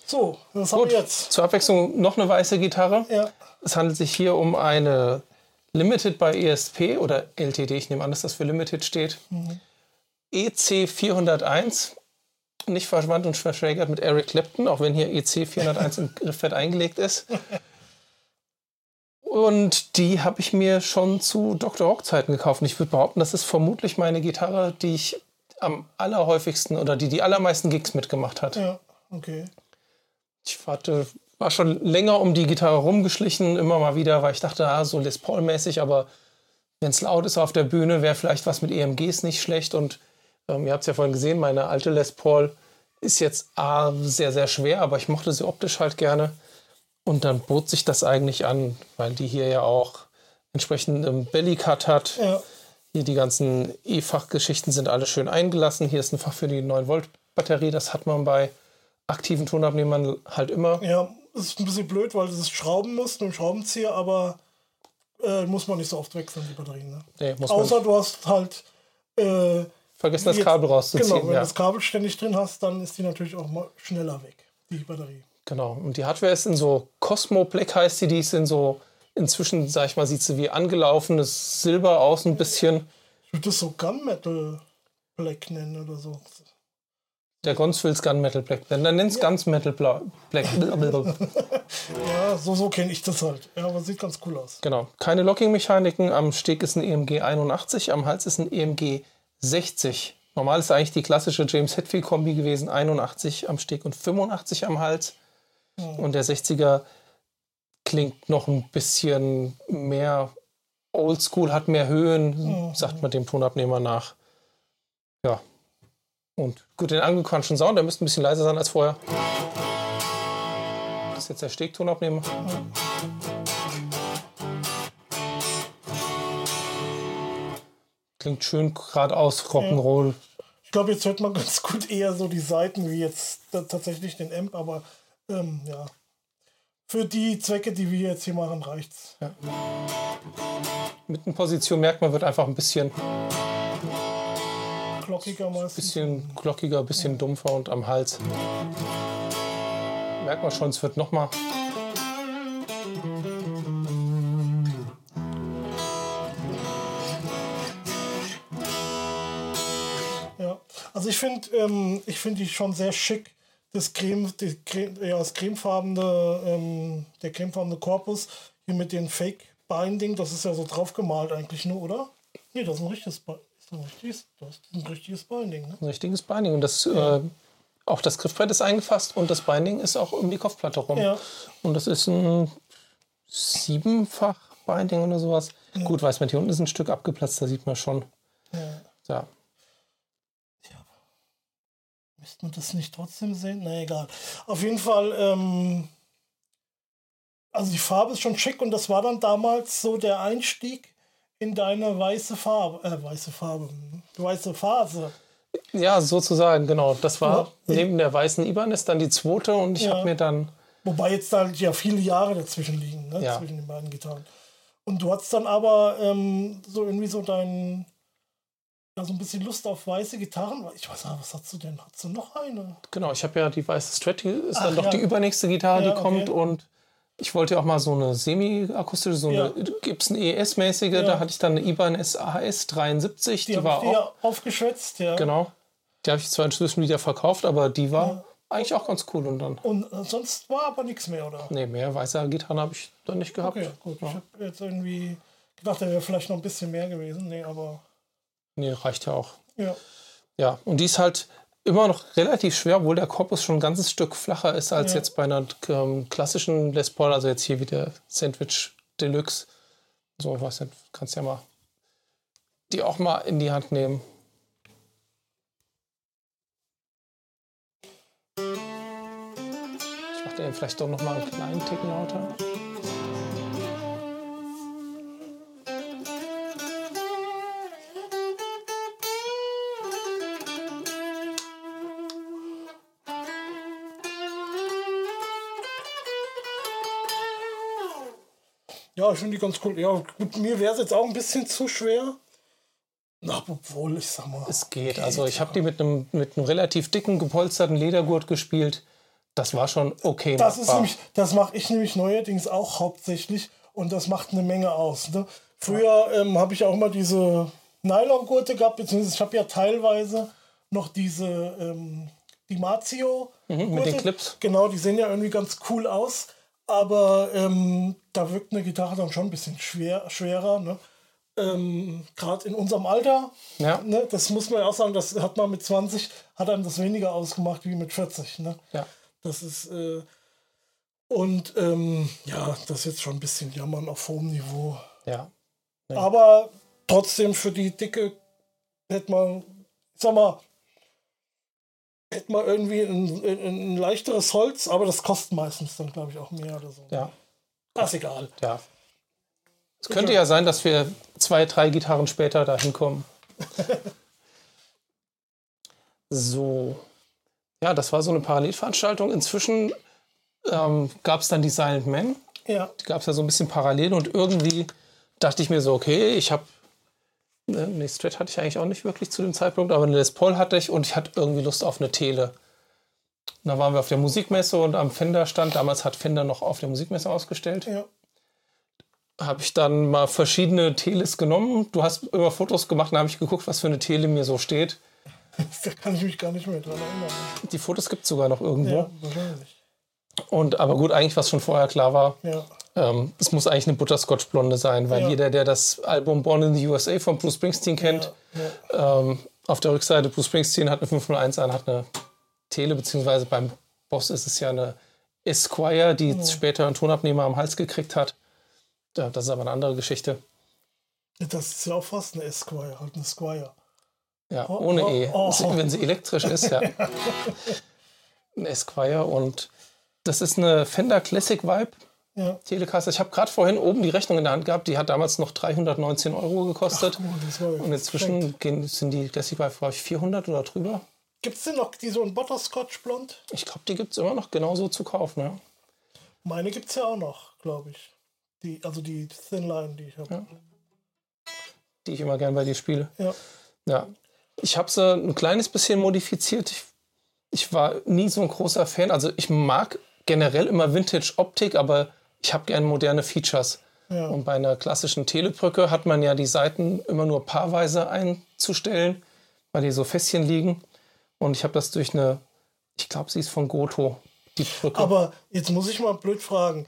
So, was haben wir jetzt? zur Abwechslung noch eine weiße Gitarre. Ja, Es handelt sich hier um eine Limited bei ESP oder LTD, ich nehme an, dass das für Limited steht. E EC 401, nicht verwandt und verschwägert mit Eric Clapton, auch wenn hier EC 401 im Griffbrett eingelegt ist. Und die habe ich mir schon zu Dr. Rock Zeiten gekauft. Und ich würde behaupten, das ist vermutlich meine Gitarre, die ich am allerhäufigsten oder die die allermeisten Gigs mitgemacht hat. ja, okay. Ich hatte, war schon länger um die Gitarre rumgeschlichen, immer mal wieder, weil ich dachte, ah, so Les Paul-mäßig, aber wenn es laut ist auf der Bühne, wäre vielleicht was mit EMGs nicht schlecht. Und ähm, ihr habt es ja vorhin gesehen, meine alte Les Paul ist jetzt A, sehr, sehr schwer, aber ich mochte sie optisch halt gerne. Und dann bot sich das eigentlich an, weil die hier ja auch entsprechend einen Bellycut hat. Ja, Hier die ganzen E-Fach-Geschichten sind alle schön eingelassen. Hier ist ein Fach für die 9-Volt-Batterie. Das hat man bei aktiven Tonabnehmern halt immer. ja, ist ein bisschen blöd, weil du es schrauben musst mit dem Schraubenzieher, aber äh, muss man nicht so oft wechseln, die Batterien. Ne? Nee, muss man Außer du hast halt. Äh, vergessen, das Kabel rauszuziehen. Genau, wenn du ja. das Kabel ständig drin hast, dann ist die natürlich auch mal schneller weg, die Batterie. Genau. Und die Hardware ist in so Cosmo Black heißt die. Die ist in so, inzwischen, sag ich mal, sieht sie wie angelaufenes Silber aus ein bisschen. Ich würde das so Gunmetal Black nennen oder so. Der Gonzwills Gunmetal Black. Dann nennt es Guns Metal Bla Black. Ja, so, so kenne ich das halt. Ja, aber sieht ganz cool aus. genau. Keine Locking-Mechaniken. Am Steg ist ein EMG 81, am Hals ist ein EMG 60. Normal ist eigentlich die klassische James Hetfield-Kombi gewesen. 81 am Steg und 85 am Hals. Und der 60er klingt noch ein bisschen mehr oldschool, hat mehr Höhen, sagt man dem Tonabnehmer nach. Ja. Und gut, den angequatschten Sound, der müsste ein bisschen leiser sein als vorher. Das ist jetzt der Stegtonabnehmer. Klingt schön geradeaus Rock'n'Roll. Ich glaube, jetzt hört man ganz gut eher so die Seiten wie jetzt tatsächlich den Amp, aber ähm, ja. Für die Zwecke, die wir jetzt hier machen, reicht's. Mit einer Position merkt man, wird einfach ein bisschen, Glockiger meistens. bisschen glockiger, ein bisschen dumpfer und am Hals. Merkt man schon, es wird nochmal. Ja. Also ich finde ähm, ich finde die schon sehr schick. Das Creme, die Creme, ja, das cremefarbene, ähm, der cremefarbene Korpus hier mit den Fake Binding, das ist ja so draufgemalt eigentlich nur, oder? Nee, das ist ein richtiges, ist ein richtiges, das ist ein richtiges Binding. Ne? Ein richtiges Binding. Und das, äh, auch das Griffbrett ist eingefasst und das Binding ist auch um die Kopfplatte rum. Ja. Und das ist ein siebenfach Binding oder sowas. Gut, weiß man, hier unten ist ein Stück abgeplatzt, da sieht man schon. Ja. Ja. Müsste man das nicht trotzdem sehen? Na egal. Auf jeden Fall, ähm, also die Farbe ist schon schick und das war dann damals so der Einstieg in deine weiße Farbe, äh, weiße Farbe, weiße Phase. ja, sozusagen, genau. Das war Ja. neben der weißen Ibanez dann die zweite und ich Ja. habe mir dann, Wobei jetzt halt ja viele Jahre dazwischen liegen, ne? Ja. zwischen den beiden Gitarren. Und du hattest dann aber ähm, so irgendwie so dein, ja, so ein bisschen Lust auf weiße Gitarren. Ich weiß nicht, was hast du denn? Hast du noch eine? genau, ich habe ja die weiße Strat, die ist Ach, dann doch ja. die übernächste Gitarre, Ja, die kommt okay. und ich wollte ja auch mal so eine semi-akustische, so Ja. eine Gibson ES-mäßige, da hatte ich dann eine Ibanez AS 73, die, Die, war auch, ja aufgeschwätzt, ja. genau, die habe ich zwar inzwischen wieder verkauft, aber die war eigentlich auch ganz cool und dann, Und äh, sonst war aber nichts mehr, oder? nee, mehr weiße Gitarren habe ich dann nicht gehabt. Okay, gut. Ich habe jetzt irgendwie dachte, wäre vielleicht noch ein bisschen mehr gewesen. Nee, aber. Nee, reicht ja auch. Ja. Ja, und die ist halt immer noch relativ schwer, obwohl der Korpus schon ein ganzes Stück flacher ist als Ja. jetzt bei einer ähm, klassischen Les Paul, also jetzt hier wie der Sandwich Deluxe. So, weiß nicht, kannst ja mal die auch mal in die Hand nehmen. Ich mache den vielleicht doch noch mal einen kleinen Tick lauter. Ja, ich finde die ganz cool. Ja, gut, mir wäre es jetzt auch ein bisschen zu schwer. Na, obwohl, ich sag mal. Es geht. Also ich habe die mit einem mit einem relativ dicken gepolsterten Ledergurt gespielt. Das war schon okay. Das ist machbar. nämlich, das mache ich nämlich neuerdings auch hauptsächlich und das macht eine Menge aus. Ne? Früher ähm, habe ich auch immer diese Nylongurte gehabt, beziehungsweise ich habe ja teilweise noch diese ähm, die Mazio. Mhm, mit den Clips. Genau, die sehen ja irgendwie ganz cool aus, aber ähm, da wirkt eine Gitarre dann schon ein bisschen schwer, schwerer. Ne? Ähm, Gerade in unserem Alter, Ja. ne? das muss man ja auch sagen, das hat man mit 20, hat einem das weniger ausgemacht wie mit 40. Ne? Ja. Das ist, äh, und ähm, ja, das ist jetzt schon ein bisschen Jammern auf hohem Niveau. Ja. Aber trotzdem für die Dicke hätte man, sag mal, hätte man irgendwie ein, ein, ein leichteres Holz, aber das kostet meistens dann, glaube ich, auch mehr oder so. Ja. Das ist egal. Ja. Es könnte ja sein, dass wir zwei, drei Gitarren später dahin kommen. so. Ja, das war so eine Parallelveranstaltung. Inzwischen ähm, gab es dann die Silent Men. Ja, Die gab es ja so ein bisschen parallel und irgendwie dachte ich mir so, okay, ich habe. Ne, nee, Strat hatte ich eigentlich auch nicht wirklich zu dem Zeitpunkt, aber eine Les Paul hatte ich und ich hatte irgendwie Lust auf eine Tele. Und da waren wir auf der Musikmesse und am Fender stand, damals hat Fender noch auf der Musikmesse ausgestellt ja. habe ich dann mal verschiedene Teles genommen. Du hast immer Fotos gemacht und habe ich geguckt, was für eine Tele mir so steht. Da kann ich mich gar nicht mehr dran erinnern. Die Fotos gibt es sogar noch irgendwo. Ja, wahrscheinlich. Und aber gut, eigentlich was schon vorher klar war, Ja, ähm, es muss eigentlich eine Butterscotch Blonde sein, weil Ja. jeder, der das Album Born in the USA von Bruce Springsteen kennt, ähm, auf der Rückseite Bruce Springsteen hat eine 501 an, hat eine Tele, beziehungsweise beim Boss ist es ja eine Esquire, die später einen Tonabnehmer am Hals gekriegt hat. Ja, das ist aber eine andere Geschichte. das ist ja auch fast eine Esquire, halt eine Squire. Ja, Oh, ohne oh, E. oh. Wenn sie elektrisch ist, ja. Ein Esquire und das ist eine Fender Classic Vibe Ja, Telecaster. Ich habe gerade vorhin oben die Rechnung in der Hand gehabt. Die hat damals noch 319 Euro gekostet. das war und inzwischen gehen, sind die Classic ich, 400 oder drüber. Gibt es denn noch die so ein Butterscotch blond? Ich glaube, die gibt es immer noch genauso zu kaufen. Ja. Meine gibt es ja auch noch, glaube ich. Die, also die Thin Line, die ich habe. Die ich immer gern bei dir spiele. Ja. Ja. Ich habe sie ein kleines bisschen modifiziert. Ich, ich war nie so ein großer Fan. Also ich mag generell immer Vintage-Optik, aber ich habe gerne moderne Features. Ja. Und bei einer klassischen Telebrücke hat man ja die Seiten immer nur paarweise einzustellen, weil die so Fässchen liegen. Und ich habe das durch eine, ich glaube, sie ist von Goto, die Brücke. Aber jetzt muss ich mal blöd fragen.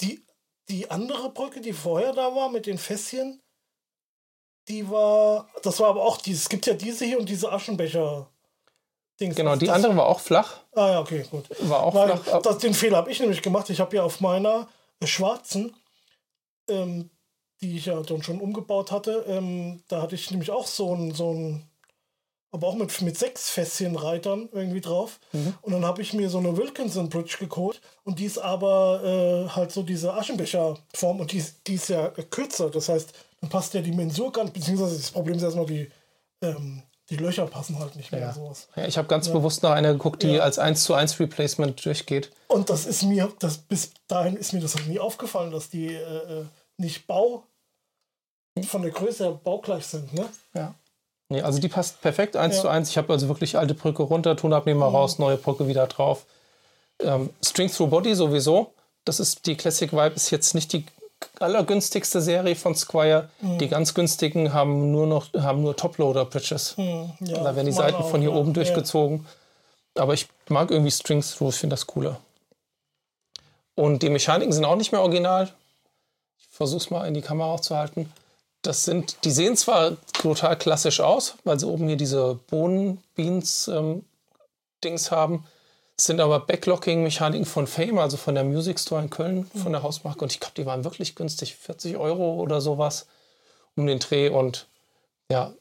Die, die andere Brücke, die vorher da war mit den Fässchen, die war. Das war aber auch diese. Es gibt ja diese hier und diese Aschenbecher. Dings. genau, die das, andere war auch flach. Ah ja, okay, gut. War auch Weil flach. das, den Fehler habe ich nämlich gemacht. Ich habe ja auf meiner schwarzen, ähm, die ich ja dann schon umgebaut hatte, ähm, da hatte ich nämlich auch so ein, so ein aber auch mit, mit sechs Fässchenreitern irgendwie drauf. Mhm. Und dann habe ich mir so eine Wilkinson Bridge geholt und die ist aber äh, halt so diese Aschenbecherform und die, ist- die ist ja kürzer. Das heißt, dann passt ja die Mensur ganz, beziehungsweise das Problem ist erstmal, die, ähm, die Löcher passen halt nicht mehr. Ja. Sowas. Ja, ich habe ganz bewusst nach einer geguckt, die Ja. als 1 zu 1 Replacement durchgeht. Und das ist mir, das bis dahin ist mir das halt nie aufgefallen, dass die äh, äh, nicht Bau von der Größe her baugleich sind, ne? Ja. Nee, also die passt perfekt eins Ja. Mhm. zu eins. Ich habe also wirklich alte Brücke runter, Tonabnehmer raus, neue Brücke wieder drauf. Ähm, String Through Body sowieso. Das ist die Classic Vibe, ist jetzt nicht die allergünstigste Serie von Squire. Mhm. Die ganz günstigen haben nur noch haben nur Toploader Bridges. Hm, ja, da werden die Seiten auch, von hier ja. oben durchgezogen. Aber ich mag irgendwie Strings Through, ich finde das cooler. Und die Mechaniken sind auch nicht mehr original. Ich versuche es mal in die Kamera zu halten. Das sind, die sehen zwar total klassisch aus, weil sie oben hier diese Bohnenbeans-Dings ähm, haben, sind aber Backlocking-Mechaniken von Fame, also von der Music Store in Köln, von der Hausmarke. Und ich glaube, die waren wirklich günstig, 40 Euro oder sowas um den Dreh. Und ja,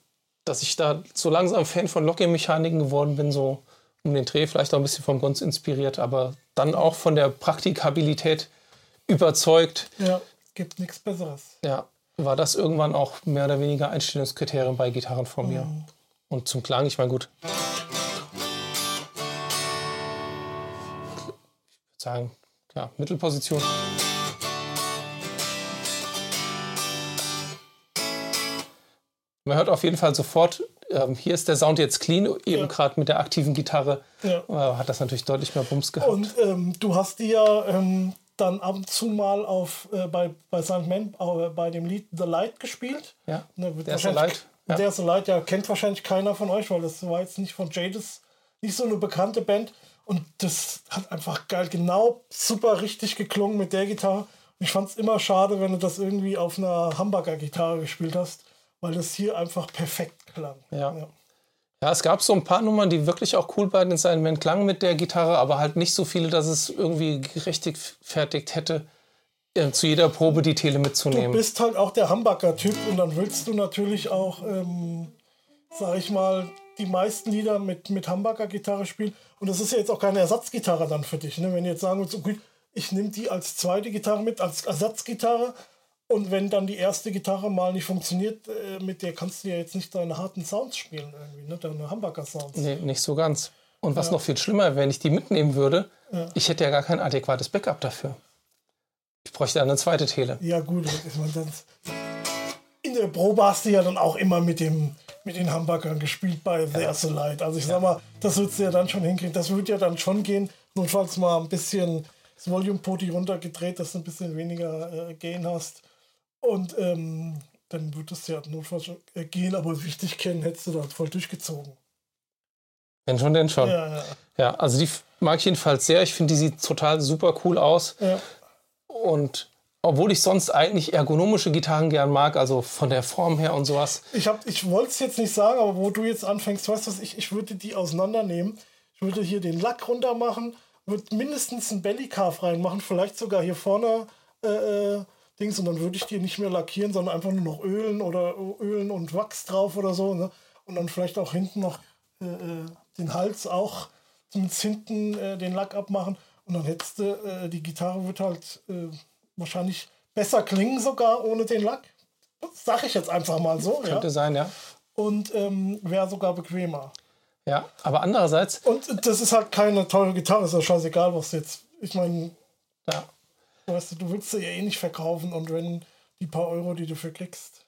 dass ich da so langsam Fan von Locking-Mechaniken geworden bin, so um den Dreh, vielleicht auch ein bisschen vom Guns inspiriert, aber dann auch von der Praktikabilität überzeugt. Ja, gibt nichts Besseres. Ja, war das irgendwann auch mehr oder weniger Einstellungskriterien bei Gitarren von mir. Mhm. Und zum Klang, ich meine, gut. Sagen, ja, Mittelposition. Man hört auf jeden Fall sofort, ähm, hier ist der Sound jetzt clean, eben ja. gerade mit der aktiven Gitarre ja. äh, hat das natürlich deutlich mehr Bums gehabt. Und ähm, du hast die ja ähm, dann ab und zu mal auf, äh, bei, bei St. Man äh, bei dem Lied The Light gespielt. Ja, ne, der ist The Light. Ja. Der ist The Light, ja, kennt wahrscheinlich keiner von euch, weil das war jetzt nicht von Jadis, nicht so eine bekannte Band. Und das hat einfach geil, genau super richtig geklungen mit der Gitarre. Und ich fand es immer schade, wenn du das irgendwie auf einer Hamburger Gitarre gespielt hast weil das hier einfach perfekt klang. Ja. ja. ja. es gab so ein paar Nummern, die wirklich auch cool bei den Silent klangen mit der Gitarre, aber halt nicht so viele, dass es irgendwie gerechtfertigt hätte, äh, zu jeder Probe die Tele mitzunehmen. Du bist halt auch der Hamburger-Typ und dann willst du natürlich auch, ähm, sag ich mal, die meisten Lieder mit, mit Hamburger-Gitarre spielen. Und das ist ja jetzt auch keine Ersatzgitarre dann für dich. Ne? Wenn du jetzt sagen würdest, okay, ich nehme die als zweite Gitarre mit, als Ersatzgitarre, und wenn dann die erste Gitarre mal nicht funktioniert, äh, mit der kannst du ja jetzt nicht deine harten Sounds spielen, irgendwie, ne? deine Hamburger-Sounds. Nee, nicht so ganz. Und was ja. noch viel schlimmer, wenn ich die mitnehmen würde, ja. ich hätte ja gar kein adäquates Backup dafür. Ich bräuchte eine zweite Tele. Ja, gut. in der Probe hast du ja dann auch immer mit, dem, mit den Hamburgern gespielt bei The ja. Light. Also ich sag mal, das würdest du ja dann schon hinkriegen. Das würde ja dann schon gehen, notfalls mal ein bisschen das Volume-Poti runtergedreht, dass du ein bisschen weniger äh, Gain hast. Und ähm, dann wird es ja notfalls gehen, aber wichtig kennen hättest du da voll durchgezogen. Wenn schon, denn schon. Ja, ja. ja, also die mag ich jedenfalls sehr. Ich finde, die sieht total super cool aus. Ja. Und obwohl ich sonst eigentlich ergonomische Gitarren gern mag, also von der Form her und sowas. Ich, ich wollte es jetzt nicht sagen, aber wo du jetzt anfängst, weißt du was, ich, ich würde die auseinandernehmen. Ich würde hier den Lack runter machen, würde mindestens einen Bellycarve reinmachen, vielleicht sogar hier vorne äh, äh Dings und dann würde ich die nicht mehr lackieren, sondern einfach nur noch ölen oder ölen und Wachs drauf oder so. Ne? Und dann vielleicht auch hinten noch äh, äh, den Hals auch zumindest hinten äh, den Lack abmachen. Und dann hättest du, äh, die Gitarre wird halt äh, wahrscheinlich besser klingen sogar ohne den Lack. Das sag ich jetzt einfach mal so. Könnte ja. sein, ja. Und ähm, wäre sogar bequemer. Ja, aber andererseits. Und das ist halt keine teure Gitarre, ist ja scheißegal, was jetzt. Ich meine. Ja. Weißt du, du willst sie ja eh nicht verkaufen und wenn die paar Euro, die du für kriegst.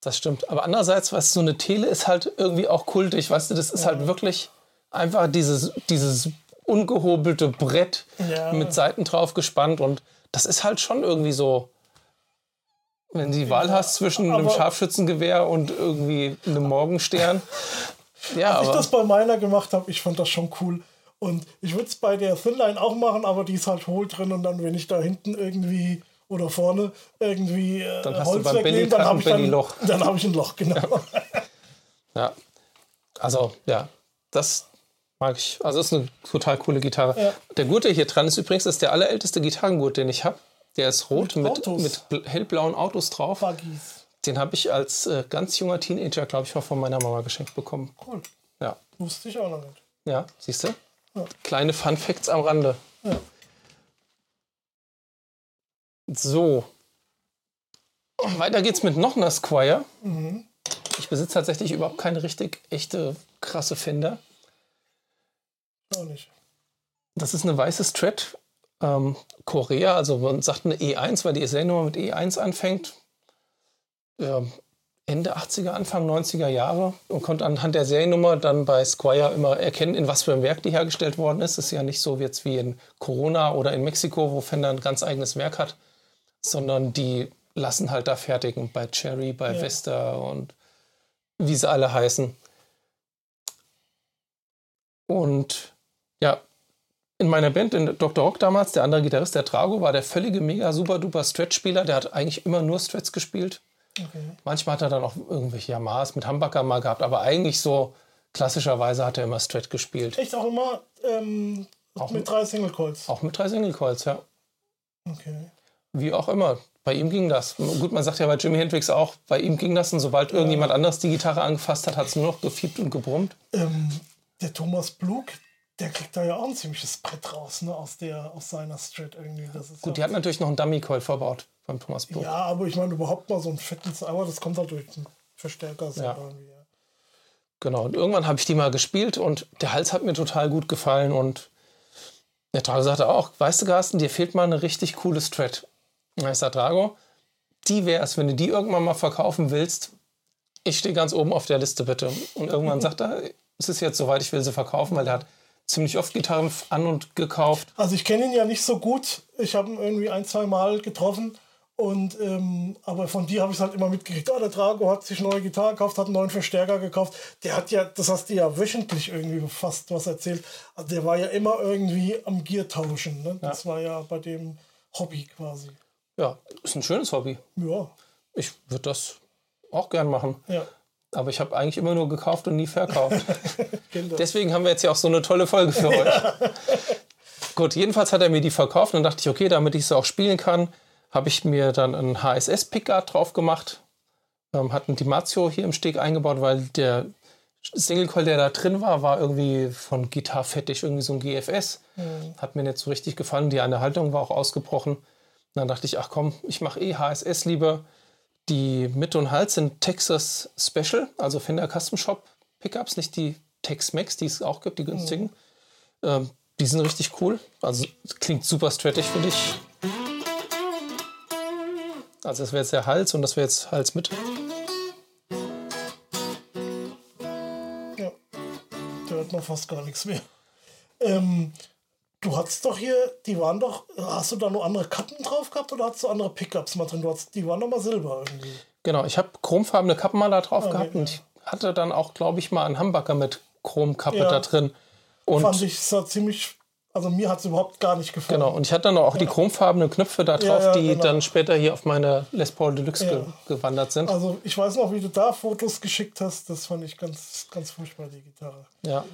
Das stimmt. Aber andererseits, weißt du, so eine Tele ist halt irgendwie auch kultig. Weißt du, das ist halt ja. halt wirklich einfach dieses, dieses ungehobelte Brett ja. mit Seiten drauf gespannt und das ist halt schon irgendwie so. Wenn du die Wahl hast zwischen aber einem Scharfschützengewehr und irgendwie einem Morgenstern. ja, Als ich das bei meiner gemacht habe, ich fand das schon cool. Und ich würde es bei der Thinline auch machen, aber die ist halt hohl drin und dann, wenn ich da hinten irgendwie oder vorne irgendwie äh, dann hast Holz wegnehme, dann habe ich dann, Loch. dann habe ich ein Loch, genau. Ja. ja. Also, ja, das mag ich. Also, das ist eine total coole Gitarre. Ja. Der Gurt, der hier dran ist, übrigens, ist der allerälteste Gitarrengurt, den ich habe. Der ist rot mit, mit, mit, hellblauen Autos drauf. Buggies. Den habe ich als äh, ganz junger Teenager, glaube ich, mal von meiner Mama geschenkt bekommen. Cool. Ja. Wusste ich auch noch nicht. Ja, siehst du? Kleine Fun Facts am Rande. Ja. So. Weiter geht's mit noch einer Squire. Mhm. Ich besitze tatsächlich überhaupt keine richtig echte krasse Fender. Auch nicht. Das ist eine weiße Strat. Ähm, Korea, also man sagt eine E1, weil die Seriennummer mit E1 anfängt. Ja, Ende 80er, Anfang 90er Jahre und konnte anhand der Seriennummer dann bei Squire immer erkennen, in was für einem Werk die hergestellt worden ist. Es ist ja nicht so jetzt wie in Corona oder in Mexiko, wo Fender ein ganz eigenes Werk hat, sondern die lassen halt da fertigen bei Cherry, bei ja. Vesta und wie sie alle heißen. Und ja, in meiner Band, in Dr. Rock damals, der andere Gitarrist, der Trago, war der völlige mega super duper Stretch-Spieler. Der hat eigentlich immer nur Stretch gespielt Okay. Manchmal hat er dann auch irgendwelche Yamahas mit Humbucker mal gehabt, aber eigentlich so klassischerweise hat er immer Strat gespielt. Echt auch immer ähm, auch mit drei Single Coils? Auch mit drei Single Coils, ja. Okay. Wie auch immer. Bei ihm ging das. Gut, man sagt ja bei Jimi Hendrix auch, bei ihm ging das und sobald ja. irgendjemand anders die Gitarre angefasst hat, hat es nur noch gefiebt und gebrummt. Ähm, der Thomas Blug, der kriegt da ja auch ein ziemliches Brett raus, ne, aus, der, aus seiner Strat irgendwie. Das ist Gut, ja die hat natürlich noch einen Dummy-Coil verbaut beim Thomas Blug. Ja, aber ich meine überhaupt mal so ein fettes, aber das kommt halt durch den Verstärker. Ja. Genau, und irgendwann habe ich die mal gespielt und der Hals hat mir total gut gefallen und der Drago sagte auch, weißt du, Carsten, dir fehlt mal eine richtig coole Strat. Und ich sagte, Drago, die wäre es, wenn du die irgendwann mal verkaufen willst. Ich stehe ganz oben auf der Liste, bitte. Und irgendwann sagt er, es ist jetzt soweit, ich will sie verkaufen, weil er hat ziemlich oft Gitarren an und gekauft. Also ich kenne ihn ja nicht so gut. Ich habe ihn irgendwie ein, zwei Mal getroffen. Und ähm, aber von dir habe ich es halt immer mitgekriegt. Oh, der Drago hat sich neue Gitarre gekauft, hat einen neuen Verstärker gekauft. Der hat ja, das hast du ja wöchentlich irgendwie fast was erzählt. Also der war ja immer irgendwie am Gear tauschen. Ne? Ja. Das war ja bei dem Hobby quasi. Ja, ist ein schönes Hobby. Ja. Ich würde das auch gern machen. Ja. Aber ich habe eigentlich immer nur gekauft und nie verkauft. Deswegen haben wir jetzt ja auch so eine tolle Folge für euch. Ja. Gut, jedenfalls hat er mir die verkauft und dann dachte ich, okay, damit ich sie auch spielen kann, habe ich mir dann ein HSS-Pickguard drauf gemacht. Ähm, hat ein Dimazio hier im Steg eingebaut, weil der Single Coil, der da drin war, war irgendwie von Gitarre fettig, irgendwie so ein GFS. Mhm. Hat mir nicht so richtig gefallen. Die eine Haltung war auch ausgebrochen. dann dachte ich, ach komm, ich mache eh HSS lieber. Die Mitte und Hals sind Texas Special, also Fender Custom Shop Pickups, nicht die Tex-Mex, die es auch gibt, die günstigen. Mhm. Ähm, die sind richtig cool. Also klingt super strattig, finde ich. Also das wäre jetzt der Hals und das wäre jetzt Hals mit. Ja, da hört man fast gar nichts mehr. Ähm, du hattest doch hier, die waren doch, hast du da nur andere Kappen drauf gehabt oder hast du andere Pickups mal drin? Du hast, die waren doch mal silber irgendwie. Genau, ich habe chromfarbene Kappen mal da drauf okay, gehabt ja. und ich hatte dann auch, glaube ich, mal einen Humbucker mit Chromkappe ja. da drin. Und Fand ich, sah ziemlich also mir hat es überhaupt gar nicht gefallen. Genau, und ich hatte dann auch die chromfarbenen Knöpfe da drauf, ja, ja, die genau. dann später hier auf meine Les Paul Deluxe ja. ge gewandert sind. Also ich weiß noch, wie du da Fotos geschickt hast. Das fand ich ganz, ganz furchtbar, die Gitarre. Ja.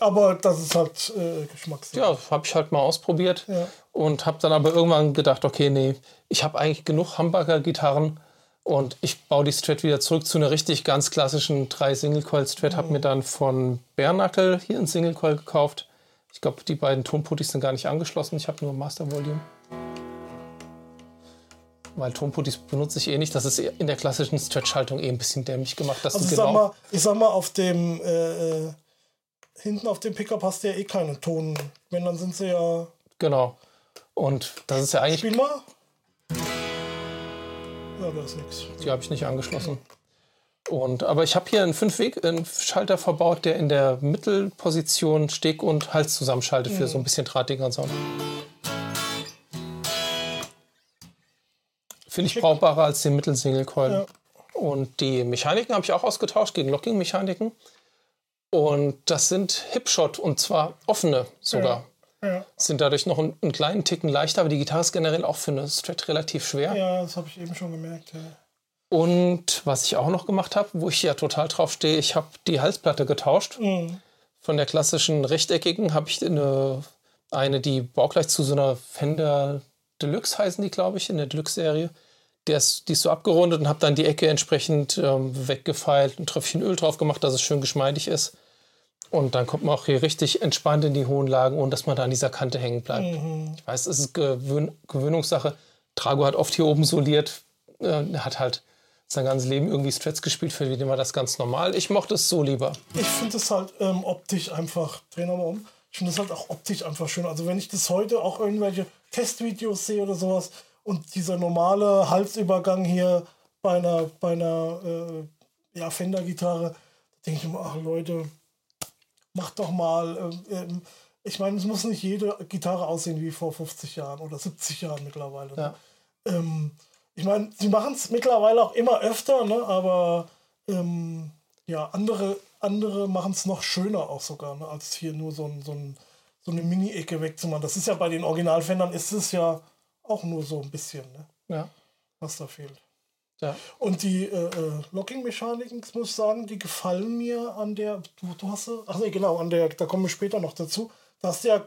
Aber das ist halt äh, Geschmackssache. Ja, habe ich halt mal ausprobiert ja. und habe dann aber irgendwann gedacht, okay, nee, ich habe eigentlich genug Hamburger-Gitarren und ich baue die Strat wieder zurück zu einer richtig ganz klassischen 3 Single Coil Strat. Mhm. Habe mir dann von Bärnackel hier ein Single Coil gekauft ich glaube, die beiden Tonputtis sind gar nicht angeschlossen. Ich habe nur Master Volume. Weil Tonputtis benutze ich eh nicht. Das ist in der klassischen Stretch-Haltung eh ein bisschen dämlich gemacht. Dass also du ich, genau sag mal, ich sag mal, auf dem äh, äh, hinten auf dem Pickup hast du ja eh keine Ton. Wenn, dann sind sie ja. Genau. Und das ist ja eigentlich. Spiel mal. Ja, da ist nichts. Die habe ich nicht angeschlossen. Und, aber ich habe hier einen Fünf-Weg-Schalter verbaut, der in der Mittelposition Steg und Hals zusammenschaltet mhm. für so ein bisschen drahtigeren Sound. Finde ich brauchbarer als den Mittelsingle-Coil. Ja. Und die Mechaniken habe ich auch ausgetauscht gegen Locking-Mechaniken. Und das sind Hipshot und zwar offene sogar. Ja. Ja. Sind dadurch noch einen, einen, kleinen Ticken leichter, aber die Gitarre ist generell auch für eine Strat relativ schwer. Ja, das habe ich eben schon gemerkt. Ja. Und was ich auch noch gemacht habe, wo ich ja total drauf stehe, ich habe die Halsplatte getauscht. Mhm. Von der klassischen rechteckigen habe ich eine, eine, die baugleich zu so einer Fender Deluxe heißen die, glaube ich, in der Deluxe-Serie. Die ist, die ist so abgerundet und habe dann die Ecke entsprechend ähm, weggefeilt, ein Tröpfchen Öl drauf gemacht, dass es schön geschmeidig ist. Und dann kommt man auch hier richtig entspannt in die hohen Lagen, ohne dass man da an dieser Kante hängen bleibt. Mhm. Ich weiß, es ist Gewöhn Gewöhnungssache. Trago hat oft hier oben soliert, äh, hat halt sein ganzes Leben irgendwie Strats gespielt, für den war das ganz normal. Ich mochte es so lieber. Ich finde es halt ähm, optisch einfach, dreh nochmal um, ich finde es halt auch optisch einfach schön. Also wenn ich das heute auch irgendwelche Testvideos sehe oder sowas und dieser normale Halsübergang hier bei einer, bei einer äh, ja, Fender-Gitarre, denke ich immer, ach Leute, macht doch mal. Äh, äh, ich meine, es muss nicht jede Gitarre aussehen wie vor 50 Jahren oder 70 Jahren mittlerweile. Ja. Ähm, ich meine, sie machen es mittlerweile auch immer öfter, ne? aber ähm, ja, andere, andere machen es noch schöner auch sogar, ne? als hier nur so, ein, so, ein, so eine Mini-Ecke wegzumachen. Das ist ja bei den Originalfendern ist es ja auch nur so ein bisschen, ne? Ja. was da fehlt. Ja. Und die äh, äh, Locking-Mechaniken, muss ich sagen, die gefallen mir an der. Du, du hast. Ach nee, genau, an der, da kommen wir später noch dazu. Da hast du ja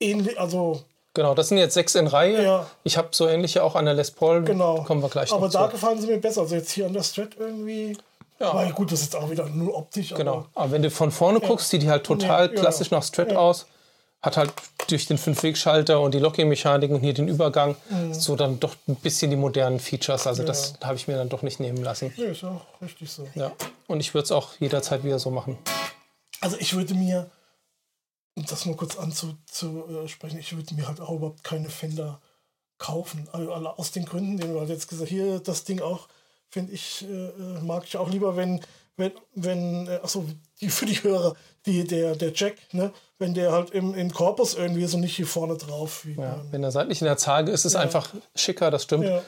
ähnlich, also Genau, das sind jetzt sechs in Reihe. Ja. Ich habe so ähnliche auch an der Les Paul. genau. Kommen wir gleich Aber da zu. gefallen sie mir besser. Also jetzt hier an der Strat irgendwie. Ja. Aber gut, das ist jetzt auch wieder nur optisch. Genau. Aber, Aber wenn du von vorne guckst, sieht die halt total Nee, ja. klassisch nach Strat Ja. aus. Hat halt durch den Fünf-Weg-Schalter und die Locking-Mechaniken und hier den Übergang Mhm. so dann doch ein bisschen die modernen Features. Also das habe ich mir dann doch nicht nehmen lassen. nee, ist auch richtig so. Ja. Und ich würde es auch jederzeit wieder so machen. Also ich würde mir, um das mal kurz anzusprechen, ich würde mir halt auch überhaupt keine Fender kaufen. Also aus den Gründen, den du halt jetzt gesagt hast, hier das Ding auch, finde ich, äh, äh, mag ich auch lieber, wenn, wenn, wenn, achso, die, für die Hörer, die, der, der Jack, ne, wenn der halt im, im Korpus irgendwie so nicht hier vorne drauf. Wie, Ja. ähm, Wenn er seitlich in der Zarge ist, ist es einfach schicker, das stimmt. ja.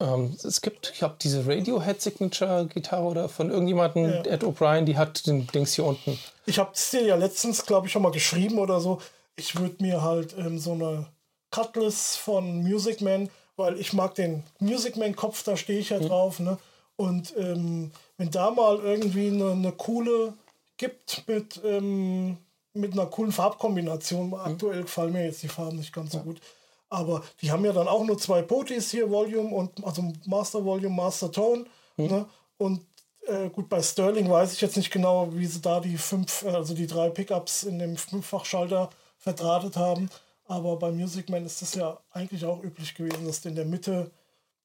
Ähm, es gibt, ich habe diese Radiohead-Signature-Gitarre oder von irgendjemandem, Ja. Ed O'Brien, die hat den Dings hier unten. Ich habe es dir ja letztens, glaube ich, schon mal geschrieben oder so. Ich würde mir halt ähm, so eine Cutlass von Music Man, weil ich mag den Music Man-Kopf, da stehe ich ja drauf. Ne? Und ähm, wenn da mal irgendwie eine, eine coole gibt mit, ähm, mit einer coolen Farbkombination, aktuell gefallen mir jetzt die Farben nicht ganz so gut. Aber die haben ja dann auch nur zwei Potis hier, Volume und also Master Volume, Master Tone. Ne? Und äh, gut, bei Sterling weiß ich jetzt nicht genau, wie sie da die fünf, äh, also die drei Pickups in dem Fünffachschalter verdrahtet haben. Aber bei Music Man ist das ja eigentlich auch üblich gewesen, dass du in der Mitte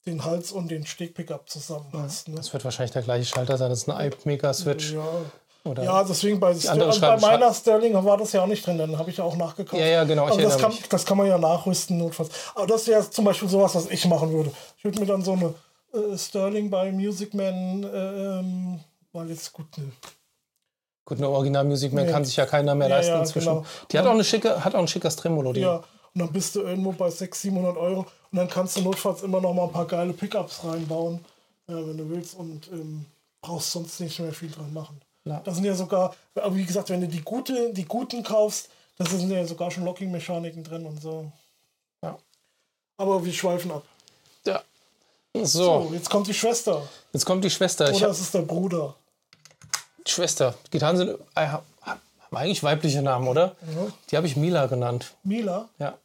den Hals und den Steg-Pickup zusammen hast. Ne? Das wird wahrscheinlich der gleiche Schalter sein. Das ist ein IPE-Mega-Switch. Ja. Oder ja, deswegen bei, Ster also bei meiner Sterling war das ja auch nicht drin, dann habe ich ja auch nachgekauft. Ja, ja, genau, Aber das kann, mich. das kann man ja nachrüsten notfalls. Aber das wäre zum Beispiel sowas, was ich machen würde. Ich würde mir dann so eine äh, Sterling bei Music Man, äh, ähm, weil jetzt gut, ne, Gut, eine Original-Music Man Nee. kann sich ja keiner mehr Ja, leisten ja, inzwischen. genau. Die hat auch eine schicke, hat auch ein schickes Tremolo. Die. Ja, und dann bist du irgendwo bei 600, 700 Euro und dann kannst du notfalls immer noch mal ein paar geile Pickups reinbauen, äh, wenn du willst und ähm, brauchst sonst nicht mehr viel dran machen. Ja. Das sind ja sogar, aber wie gesagt, wenn du die, gute, die guten kaufst, da sind ja sogar schon Locking-Mechaniken drin und so. Ja. Aber wir schweifen ab. Ja. So, So, jetzt kommt die Schwester. jetzt kommt die Schwester. Ich Oder hab, ist es der Bruder? Schwester. Gitarren sind äh, haben eigentlich weibliche Namen, oder? Die habe ich Mila genannt. Mila? Ja.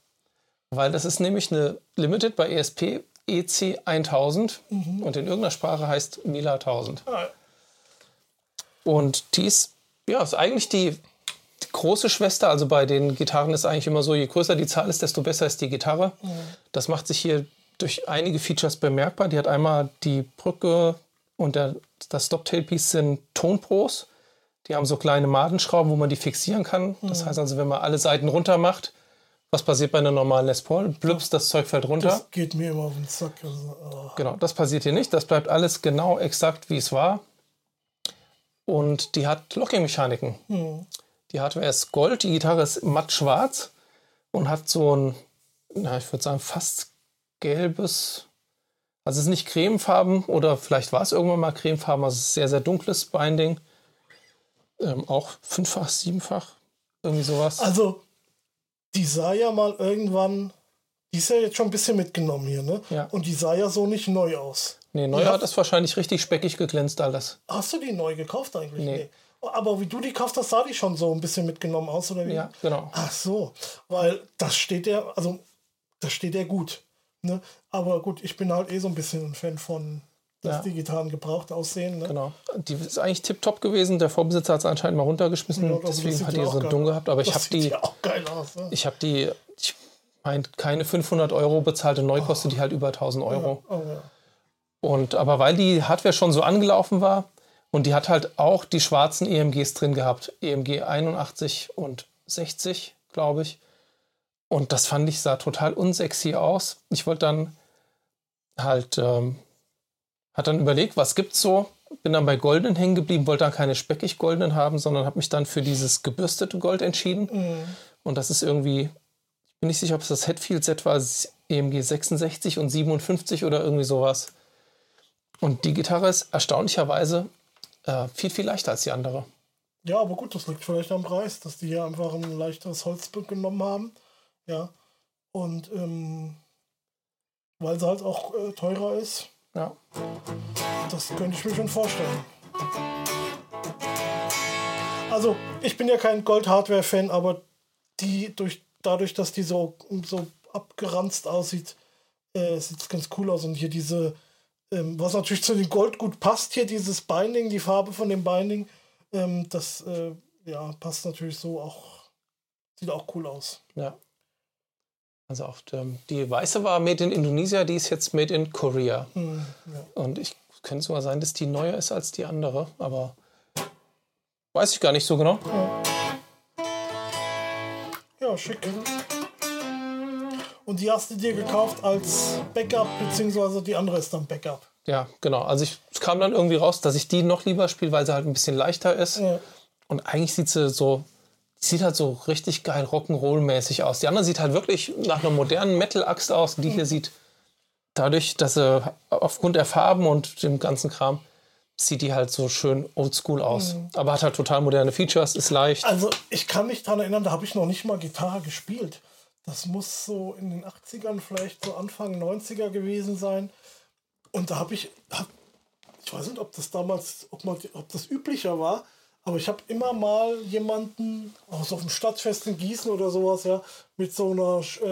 Weil das ist nämlich eine Limited bei ESP EC 1000 und in irgendeiner Sprache heißt Mila 1000. Ah, Und die ist, ja, ist eigentlich die, die große Schwester. Also bei den Gitarren ist eigentlich immer so, je größer die Zahl ist, desto besser ist die Gitarre. Das macht sich hier durch einige Features bemerkbar. Die hat einmal die Brücke und der, das Stop-Tail-Piece sind Tonpros. Die haben so kleine Madenschrauben, wo man die fixieren kann. Das heißt also, wenn man alle Seiten runter macht, was passiert bei einer normalen Les Paul? Blüps, das Zeug fällt runter. das geht mir immer auf den Sack. Also, oh. Genau, das passiert hier nicht. Das bleibt alles genau exakt, wie es war. Und die hat Locking-Mechaniken. Die Hardware ist Gold, die Gitarre ist matt schwarz und hat so ein, na, ich würde sagen, fast gelbes. Also es ist nicht cremefarben oder vielleicht war es irgendwann mal cremefarben, also es ist sehr, sehr dunkles Binding. Ähm, auch fünffach, siebenfach, irgendwie sowas. Also, die sah ja mal irgendwann, die ist ja jetzt schon ein bisschen mitgenommen hier, ne? Ja. Und die sah ja so nicht neu aus. nee, neu ja. hat das wahrscheinlich richtig speckig geglänzt alles. Hast du die neu gekauft eigentlich? Nee. Aber wie du die gekauft hast, sah die schon so ein bisschen mitgenommen aus, oder wie? Ja, genau. Ach so, weil das steht ja, also das steht ja gut. Ne? Aber gut, ich bin halt eh so ein bisschen ein Fan von, dass Ja. die Gitarren gebraucht aussehen. Ne? Genau. Die ist eigentlich tipptopp gewesen. Der Vorbesitzer hat es anscheinend mal runtergeschmissen. Ja, das deswegen hat ja die so dumm gehabt. Aber ich Das habe die, ja auch geil aus. Ne? ich habe die, ich meine, keine 500 Euro bezahlt und neu kostet die halt über 1000 Euro. Oh, ja. Und aber weil die Hardware schon so angelaufen war und die hat halt auch die schwarzen EMGs drin gehabt, EMG 81 und 60, glaube ich. Und das fand ich sah total unsexy aus. Ich wollte dann halt ähm, hat dann überlegt, was gibt's so? Bin dann bei goldenen hängen geblieben, wollte dann keine speckig goldenen haben, sondern habe mich dann für dieses gebürstete Gold entschieden. Mhm. Und das ist irgendwie, ich bin nicht sicher, ob es das Hetfield Set war, EMG 66 und 57 oder irgendwie sowas. Und die Gitarre ist erstaunlicherweise äh, viel, viel leichter als die andere. ja, aber gut, das liegt vielleicht am Preis, dass die hier einfach ein leichteres Holz genommen haben. Ja. Und ähm, weil sie halt auch äh, teurer ist. Ja. Das könnte ich mir schon vorstellen. Also, ich bin ja kein Gold-Hardware-Fan, aber die durch, dadurch, dass die so, so abgeranzt aussieht, äh, sieht es ganz cool aus. Und hier diese, ähm, was natürlich zu dem Gold gut passt, hier dieses Binding, die Farbe von dem Binding, ähm, das äh, ja, passt natürlich so auch, sieht auch cool aus. Ja. Also auch ähm, die weiße war made in Indonesia, die ist jetzt made in Korea. Hm, ja. Und ich könnte sogar sein, dass die neuer ist als die andere, aber weiß ich gar nicht so genau. Ja, schick. Und die hast du dir gekauft als Backup, beziehungsweise die andere ist dann Backup. Ja, genau. Also ich, es kam dann irgendwie raus, dass ich die noch lieber spiele, weil sie halt ein bisschen leichter ist. Ja. Und eigentlich sieht sie so, die sieht halt so richtig geil Rock'n'Roll-mäßig aus. Die andere sieht halt wirklich nach einer modernen Metal-Axt aus. Und die hier sieht dadurch, dass sie aufgrund der Farben und dem ganzen Kram, sieht die halt so schön oldschool aus. Aber hat halt total moderne Features, ist leicht. Also ich kann mich daran erinnern, da habe ich noch nicht mal Gitarre gespielt. Das muss so in den 80ern, vielleicht so Anfang 90er gewesen sein. Und da habe ich, hab, ich weiß nicht, ob das damals, ob, man, ob das üblicher war, aber ich habe immer mal jemanden, aus auf dem Stadtfest in Gießen oder sowas, ja, mit so einer, äh,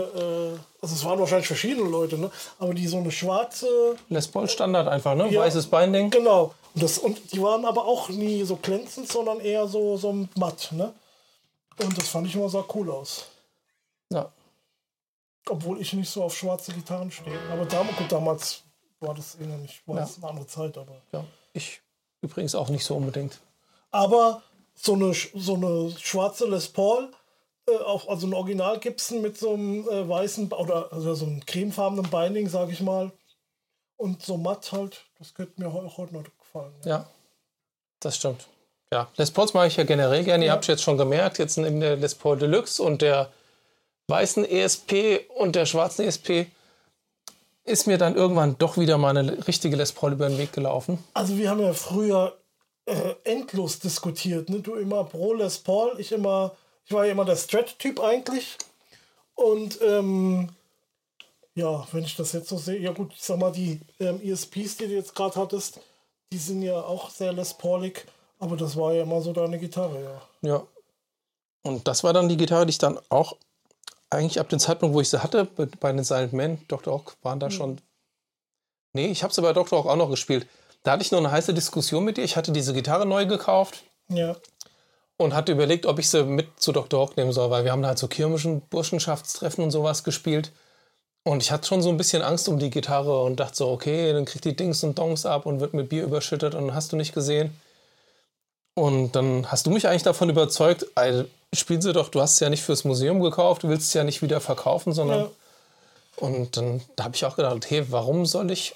äh, also es waren wahrscheinlich verschiedene Leute, ne, aber die so eine schwarze, Les Paul Standard einfach, ne? Ja. Weißes Binding. genau. Und, das, und die waren aber auch nie so glänzend, sondern eher so, so matt, ne. Und das fand ich immer sah cool aus. Ja. Obwohl ich nicht so auf schwarze Gitarren stehe. Aber damals, gut, damals war das eh noch nicht, war Ja. das eine andere Zeit, aber. ja. Ich übrigens auch nicht so unbedingt. Aber so eine, so eine schwarze Les Paul, äh, auch, also ein Original Gibson mit so einem äh, weißen oder also so einem cremefarbenen Binding, sage ich mal. Und so matt halt, das könnte mir auch heute noch gefallen. Ja. Ja, das stimmt. Ja, Les Pauls mag ich ja generell gerne. Ihr Ja. habt jetzt schon gemerkt, jetzt neben der Les Paul Deluxe und der weißen ESP und der schwarzen ESP ist mir dann irgendwann doch wieder mal eine richtige Les Paul über den Weg gelaufen. Also wir haben ja früher äh, endlos diskutiert. Ne? Du immer pro Les Paul, ich immer, ich war ja immer der Strat-Typ eigentlich. Und ähm, ja, wenn ich das jetzt so sehe, ja gut, ich sag mal, die ähm, ESPs, die du jetzt gerade hattest, die sind ja auch sehr Les Paulig, aber das war ja immer so deine Gitarre, ja. Ja. Und das war dann die Gitarre, die ich dann auch eigentlich ab dem Zeitpunkt, wo ich sie hatte, bei den Silent Men, Dr. Ock, waren da schon. Nee, ich habe sie bei Dr. Ock auch noch gespielt. Da hatte ich noch eine heiße Diskussion mit dir. Ich hatte diese Gitarre neu gekauft. Ja, und hatte überlegt, ob ich sie mit zu Dr. Hock nehmen soll, weil wir haben da halt so kirmischen Burschenschaftstreffen und sowas gespielt. Und ich hatte schon so ein bisschen Angst um die Gitarre und dachte so, okay, dann kriegt die Dings und Dongs ab und wird mit Bier überschüttet und hast du nicht gesehen. Und dann hast du mich eigentlich davon überzeugt, ey, spiel sie doch, du hast sie ja nicht fürs Museum gekauft, du willst sie ja nicht wieder verkaufen, sondern. ja. Und dann da habe ich auch gedacht, hey, warum soll ich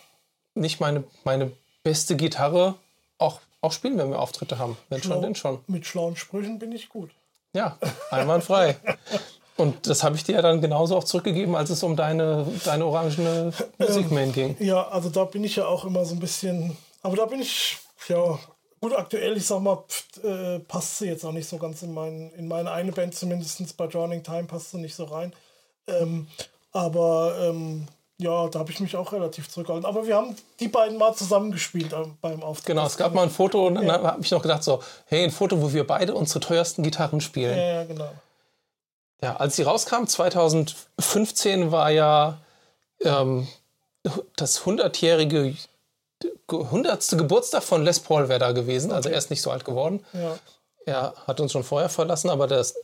nicht meine, meine beste Gitarre auch, auch spielen, wenn wir Auftritte haben? Wenn schon, denn schon. Mit schlauen Sprüchen bin ich gut. Ja, einwandfrei. Und das habe ich dir ja dann genauso auch zurückgegeben, als es um deine, deine orangene Musikmain ging. Ja, also da bin ich ja auch immer so ein bisschen. Aber da bin ich, ja, gut, aktuell, ich sag mal, pft, äh, passt sie jetzt auch nicht so ganz in, mein, in meine eine Band, zumindest bei Drowning Time passt sie nicht so rein. Ähm, aber ähm, ja, da habe ich mich auch relativ zurückgehalten. Aber wir haben die beiden mal zusammengespielt ähm, beim Auftritt. Genau, es gab mal ein Foto und dann habe ich noch gedacht so, hey, ein Foto, wo wir beide unsere teuersten Gitarren spielen. Ja, ja, genau. Ja, als sie rauskam, 2015 war ja ähm, das 100-jährige, 100. Geburtstag von Les Paul wäre da gewesen. Also er ist nicht so alt geworden. Ja. Er hat uns schon vorher verlassen, aber das,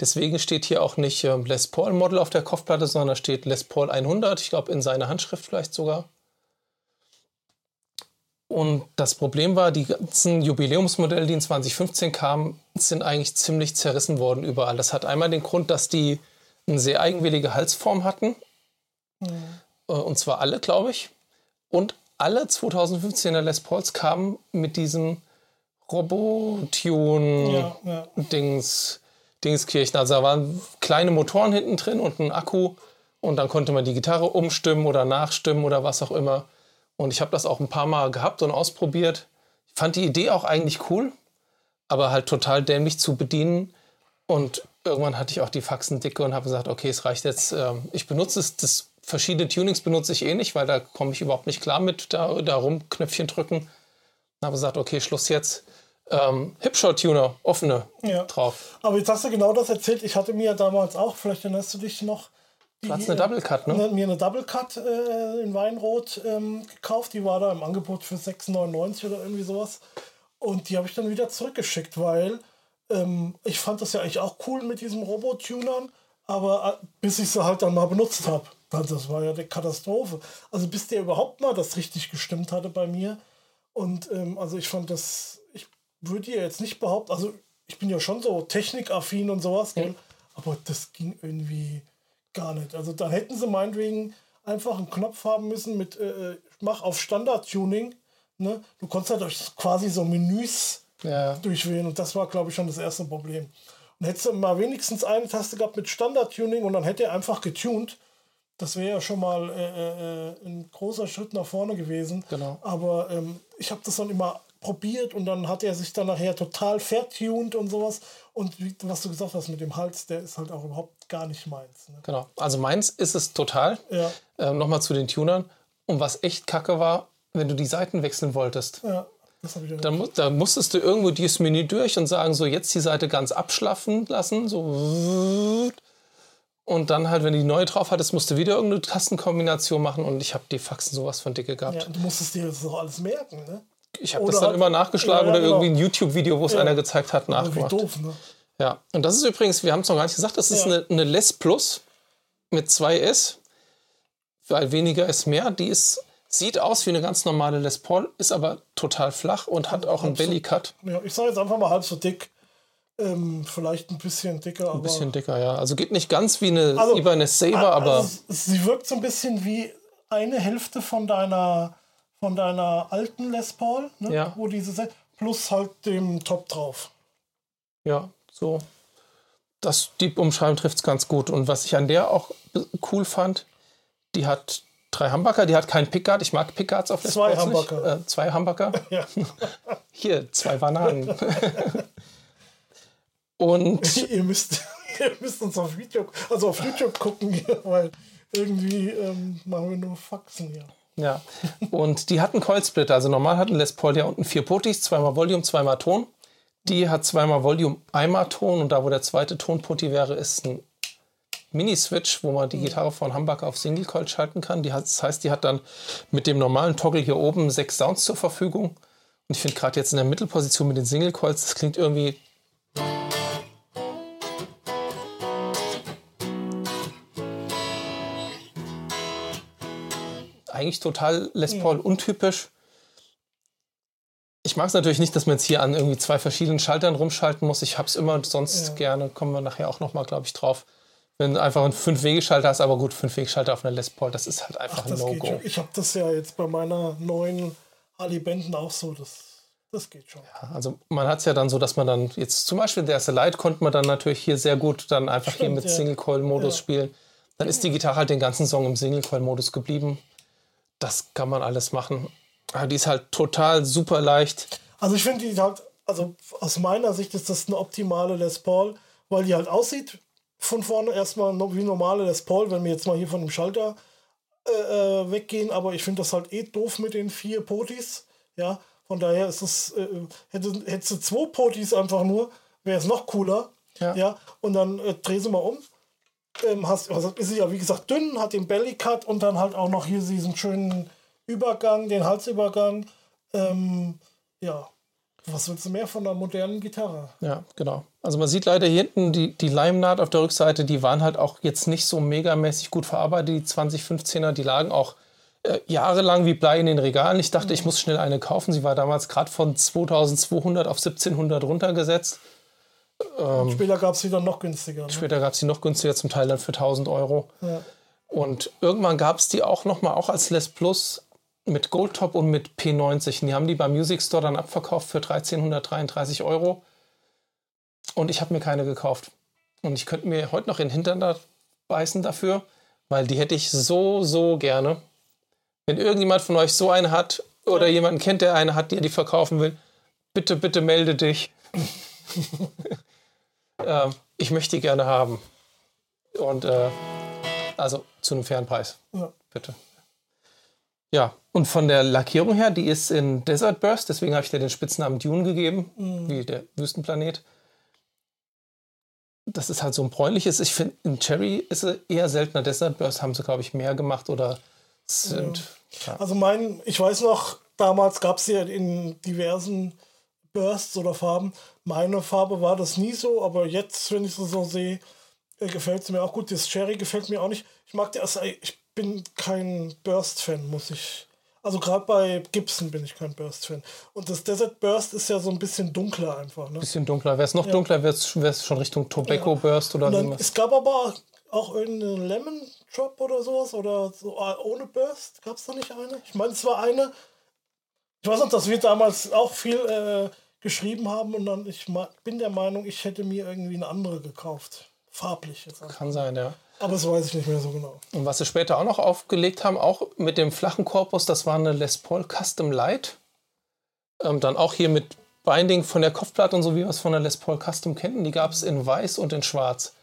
deswegen steht hier auch nicht ähm, Les Paul Model auf der Kopfplatte, sondern da steht Les Paul 100. Ich glaube, in seiner Handschrift vielleicht sogar. Und das Problem war, die ganzen Jubiläumsmodelle, die in 2015 kamen, sind eigentlich ziemlich zerrissen worden überall. Das hat einmal den Grund, dass die eine sehr eigenwillige Halsform hatten. Äh, Und zwar alle, glaube ich. Und alle 2015er Les Pauls kamen mit diesem Robotune Ja, ja. Dings, Dingskirchen. Also da waren kleine Motoren hinten drin und ein Akku. Und dann konnte man die Gitarre umstimmen oder nachstimmen oder was auch immer. Und ich habe das auch ein paar Mal gehabt und ausprobiert. Ich fand die Idee auch eigentlich cool, aber halt total dämlich zu bedienen. Und irgendwann hatte ich auch die Faxen dicke und habe gesagt, okay, es reicht jetzt. Ähm, Ich benutze es, das verschiedene Tunings benutze ich eh nicht, weil da komme ich überhaupt nicht klar mit, da, da rum Knöpfchen drücken. Dann habe gesagt, okay, Schluss jetzt. Ähm, Hipshot-Tuner, offene Ja. drauf. Aber jetzt hast du genau das erzählt. Ich hatte mir damals auch, vielleicht erinnerst du dich noch, die, Du eine Double Cut, ne? ne, mir eine Double Cut äh, in Weinrot ähm, gekauft. Die war da im Angebot für 6,99 oder irgendwie sowas. Und die habe ich dann wieder zurückgeschickt, weil ähm, ich fand das ja eigentlich auch cool mit diesem Robotunern. Aber äh, bis ich sie halt dann mal benutzt habe, das war ja eine Katastrophe. Also bis der überhaupt mal das richtig gestimmt hatte bei mir. Und ähm, also ich fand das, ich würde ja jetzt nicht behaupten, also ich bin ja schon so technikaffin und sowas, gell? aber das ging irgendwie gar nicht. Also dann hätten sie meinetwegen einfach einen Knopf haben müssen mit äh, mach auf Standard-Tuning. Ne? Du konntest halt durch quasi so Menüs Ja. durchwählen und das war, glaube ich, schon das erste Problem. Und hättest du mal wenigstens eine Taste gehabt mit Standard-Tuning und dann hätte er einfach getuned. Das wäre ja schon mal äh, äh, ein großer Schritt nach vorne gewesen. Genau. Aber ähm, ich habe das dann immer probiert und dann hat er sich dann nachher total vertuned und sowas. Und wie, was du gesagt hast mit dem Hals, der ist halt auch überhaupt gar nicht meins. Ne? Genau. Also meins ist es total. Ja, Ähm, Nochmal zu den Tunern. Und was echt kacke war, wenn du die Seiten wechseln wolltest. ja, das habe ich ja Da, mu- da musstest du irgendwo dieses Menü durch und sagen, so jetzt die Seite ganz abschlaffen lassen, so und dann halt, wenn du die neue drauf hattest, musst du wieder irgendeine Tastenkombination machen und ich habe die Faxen sowas von dicke gehabt. ja, du musstest dir das auch alles merken. Ne? Ich habe das dann immer nachgeschlagen Ja, ja, oder genau. irgendwie ein YouTube-Video, wo es einer gezeigt hat, nachgemacht. doof, ne? Ja, und das ist übrigens, wir haben es noch gar nicht gesagt, das ist eine, eine Les Plus mit 2S, weil weniger ist mehr. Die ist, sieht aus wie eine ganz normale Les Paul, ist aber total flach und hat auch einen. Belly-Cut. Ja, ich sage jetzt einfach mal halb so dick. Ähm, vielleicht ein bisschen dicker, aber. Ein bisschen dicker, ja. Also geht nicht ganz wie eine, Also, eine Saber, aber Also, es- sie wirkt so ein bisschen wie eine Hälfte von deiner von deiner alten Les Paul, ne? Ja. wo diese Se- plus halt dem Top drauf. ja, so. Das, die Umschreibung trifft es ganz gut. Und was ich an der auch cool fand, die hat drei Humbucker, die hat keinen Pickguard. Ich mag Pickguards auf Les Zwei. Humbucker. Äh, zwei Humbucker. Ja. Hier, zwei Bananen. Und ihr, müsst, ihr müsst uns auf Video, also auf YouTube gucken, hier, weil irgendwie ähm, machen wir nur Faxen hier. Ja, und die hatten Coilsplitter. Also normal hatten Les Paul ja unten vier Puttis, zweimal Volume, zweimal Ton. Die hat zweimal Volume, einmal Ton und da, wo der zweite Tonputti wäre, ist ein Mini-Switch, wo man die Gitarre von Humbucker auf Single Coil schalten kann. Hat, das heißt, die hat dann mit dem normalen Toggle hier oben sechs Sounds zur Verfügung. Und ich finde gerade jetzt in der Mittelposition mit den Single Coils, das klingt irgendwie. Eigentlich total Les Paul untypisch. Ich mag es natürlich nicht, dass man jetzt hier an irgendwie zwei verschiedenen Schaltern rumschalten muss. Ich habe es immer sonst Ja. gerne, kommen wir nachher auch nochmal, glaube ich, drauf. Wenn du einfach einen Fünf-Wege-Schalter hast, aber gut, Fünf-Wege-Schalter auf einer Les Paul, das ist halt einfach ein Das geht No-Go. Ich habe das ja jetzt bei meiner neuen Harley Benton auch so. Das, das geht schon. Also man hat es ja dann so, dass man dann jetzt zum Beispiel der Light konnte man dann natürlich hier sehr gut dann einfach hier Stimmt, mit ja. Single-Coil-Modus Ja. spielen. Dann ist die Gitarre halt den ganzen Song im Single-Coil-Modus geblieben. Das kann man alles machen. Aber die ist halt total super leicht. Also ich finde die halt, also aus meiner Sicht ist das eine optimale Les Paul, weil die halt aussieht von vorne erstmal wie normale Les Paul, wenn wir jetzt mal hier von dem Schalter äh, äh, weggehen, aber ich finde das halt eh doof mit den vier Potis, ja, von daher ist es, äh, hätte, hättest du zwei Potis einfach nur, wäre es noch cooler, Ja. ja, und dann äh, dreh sie mal um, ähm, hast, also ist ja wie gesagt dünn, hat den Bellycut und dann halt auch noch hier diesen schönen Übergang, den Halsübergang, ähm, ja, was willst du mehr von einer modernen Gitarre? Ja, genau. Also man sieht leider hier hinten die, die Leimnaht auf der Rückseite, die waren halt auch jetzt nicht so megamäßig gut verarbeitet, die 2015er, die lagen auch äh, jahrelang wie Blei in den Regalen. Ich dachte, ich muss schnell eine kaufen. Sie war damals gerade von 2200 auf 1700 runtergesetzt. Später gab es wieder noch günstiger. Ne? Später gab es die noch günstiger, zum Teil dann für 1000 Euro. Ja. Und irgendwann gab es die auch nochmal, auch als Les Plus mit Goldtop und mit P90. Und die haben die beim Music Store dann abverkauft für 1333 Euro. Und ich habe mir keine gekauft. Und ich könnte mir heute noch in den Hintern da beißen dafür, weil die hätte ich so, so gerne. Wenn irgendjemand von euch so eine hat oder jemanden kennt, der eine hat, der die verkaufen will, bitte, bitte melde dich. ähm, ich möchte die gerne haben. Und äh, Also zu einem fairen Preis. Ja. Bitte. Ja, und von der Lackierung her, die ist in Desert Burst, deswegen habe ich dir den Spitznamen Dune gegeben, wie der Wüstenplanet. Das ist halt so ein bräunliches. Ich finde, in Cherry ist er eher seltener. Desert Burst haben sie, glaube ich, mehr gemacht oder sind. Ja. Also mein, ich weiß noch, damals gab es ja in diversen Bursts oder Farben. Meine Farbe war das nie so, aber jetzt, wenn ich es so sehe, äh, gefällt es mir auch gut. Das Cherry gefällt mir auch nicht. Ich mag das, ich bin kein Burst-Fan, muss ich. Also gerade bei Gibson bin ich kein Burst-Fan. Und das Desert Burst ist ja so ein bisschen dunkler einfach. Ne? Bisschen dunkler. Wäre es noch dunkler, wäre es schon Richtung Tobacco Burst oder dann, man es gab aber auch irgendeine Lemon Drop oder sowas oder so äh, ohne Burst. Gab es da nicht eine? Ich meine, es war eine. Ich weiß noch, dass wir damals auch viel äh, geschrieben haben und dann ich bin der Meinung, ich hätte mir irgendwie eine andere gekauft. Farblich jetzt. einfach. Kann sein, ja. Aber das weiß ich nicht mehr so genau. Und was sie später auch noch aufgelegt haben, auch mit dem flachen Korpus, das war eine Les Paul Custom Light. Ähm, dann auch hier mit Binding von der Kopfplatte und so, wie wir es von der Les Paul Custom kennen. Die gab es in weiß und in schwarz.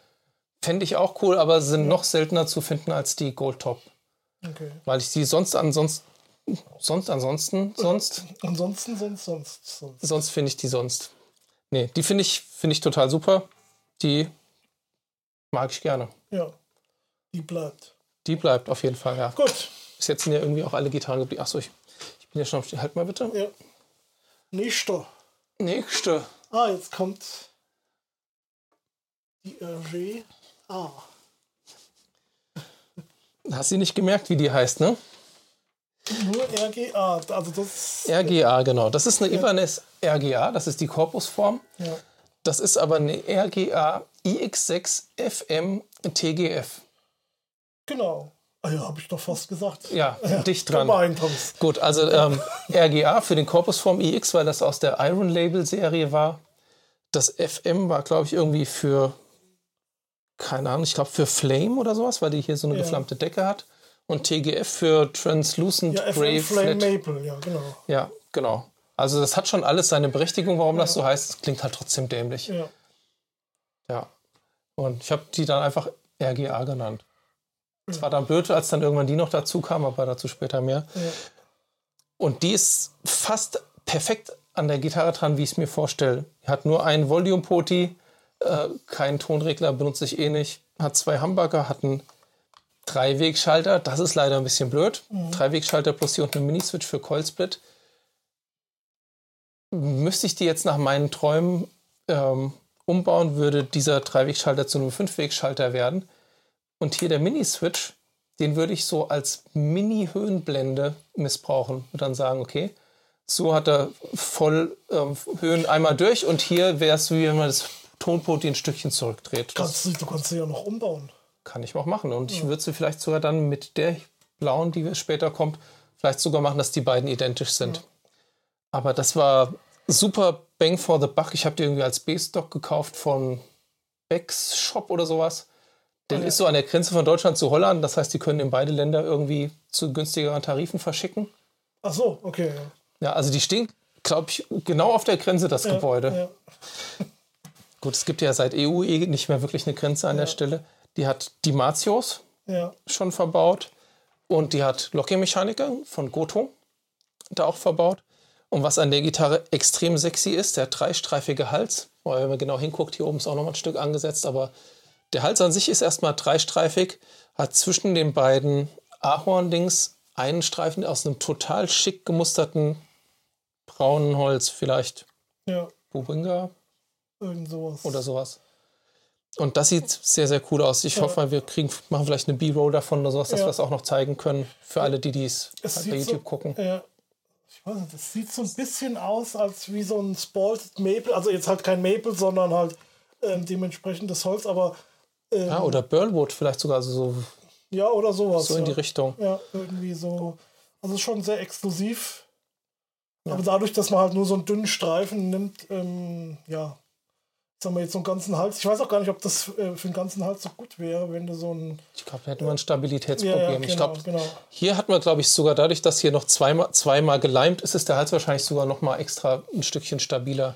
Fände ich auch cool, aber sind noch seltener zu finden als die Gold Top. Okay. Weil ich die sonst ansonsten, sonst ansonsten, sonst, Ansonsten, sonst, sonst, sonst. sonst finde ich die sonst. Nee, die finde ich, finde ich total super. Die mag ich gerne. Ja. Die bleibt. Die bleibt auf jeden Fall, ja. Gut. Bis jetzt sind ja irgendwie auch alle Gitarren geblieben. Achso, ich, ich bin ja schon auf die. Halt mal bitte. Ja. Nächste. Nächste. Ah, jetzt kommt die RG. Ah. Hast du nicht gemerkt, wie die heißt, ne? Nur RGA. Also das. RGA, genau. Das ist eine Ibanez RGA, das ist die Korpusform. Ja. Das ist aber eine RGA iX6 FM TGF. Genau. Ah ja, habe ich doch fast gesagt. Ja, dicht dran. Gut, also ähm, RGA für den Korpusform iX, weil das aus der Iron Label Serie war. Das FM war, glaube ich, irgendwie für, keine Ahnung, ich glaube für Flame oder sowas, weil die hier so eine Ja. geflammte Decke hat. Und TGF für Translucent Ja, Grey Flame Flat. Maple, ja, genau. Ja, genau. Also das hat schon alles seine Berechtigung, warum das so heißt. Es klingt halt trotzdem dämlich. Ja. Ja. Und ich habe die dann einfach RGA genannt. Es war dann blöd, als dann irgendwann die noch dazu kam, aber dazu später mehr. Ja. Und die ist fast perfekt an der Gitarre dran, wie ich es mir vorstelle. Hat nur einen Volume-Poti, äh, keinen Tonregler, benutze ich eh nicht. Hat zwei Humbucker, hat einen Dreiwegschalter. Das ist leider ein bisschen blöd. Dreiwegschalter plus hier und eine Mini-Switch für Coil-Split. Müsste ich die jetzt nach meinen Träumen ähm, umbauen, würde dieser Dreiwegschalter zu einem Fünfwegschalter werden. Und hier der Mini-Switch, den würde ich so als Mini-Höhenblende missbrauchen. Und dann sagen, okay, so hat er voll ähm, Höhen einmal durch und hier wäre es, wie wenn man das Tonpoti ein Stückchen zurückdreht. Kannst du, du kannst sie ja noch umbauen. Kann ich auch machen. Und ich würde sie vielleicht sogar dann mit der blauen, die später kommt, vielleicht sogar machen, dass die beiden identisch sind. Aber das war super Bang for the Buck. Ich habe die irgendwie als B-Stock gekauft von Becks Shop oder sowas. Der ja. ist so an der Grenze von Deutschland zu Holland. Das heißt, die können in beide Länder irgendwie zu günstigeren Tarifen verschicken. Ach so, okay. Ja. Ja, also die stehen, glaube ich, genau auf der Grenze, das Gebäude. Ja. Gut, es gibt ja seit EU eh nicht mehr wirklich eine Grenze an der Stelle. Die hat die Matios Ja. schon verbaut und die hat Lockheed-Mechaniker von Goto da auch verbaut. Und was an der Gitarre extrem sexy ist, der dreistreifige Hals. Weil wenn man genau hinguckt, hier oben ist auch noch mal ein Stück angesetzt, aber der Hals an sich ist erstmal dreistreifig, hat zwischen den beiden Ahorn-Dings einen Streifen aus einem total schick gemusterten braunen Holz, vielleicht ja. Bubinga Irgend sowas. oder sowas. Und das sieht sehr, sehr cool aus. Ich Ja. hoffe, wir kriegen, machen vielleicht eine B-Roll davon oder sowas, dass Ja. wir es auch noch zeigen können für alle, die dies Es bei sieht YouTube so, gucken. Ja. Ich weiß nicht, das sieht so ein bisschen aus, als wie so ein Spalted Maple. Also jetzt halt kein Maple, sondern halt ähm, dementsprechend das Holz, aber ähm, Ja, oder Burlwood vielleicht sogar also so, ja, oder sowas. so in die Richtung. Ja, irgendwie so. Also schon sehr exklusiv. Aber dadurch, dass man halt nur so einen dünnen Streifen nimmt, ähm, ja, sagen wir jetzt so einen ganzen Hals. Ich weiß auch gar nicht, ob das äh, für den ganzen Hals so gut wäre, wenn du so ein. Ich glaube, da hätten wir ein Stabilitätsproblem. Ja, ja, genau, ich glaube, genau. hier hat man, glaube ich, sogar dadurch, dass hier noch zweimal, zweimal geleimt ist, ist der Hals wahrscheinlich sogar noch mal extra ein Stückchen stabiler.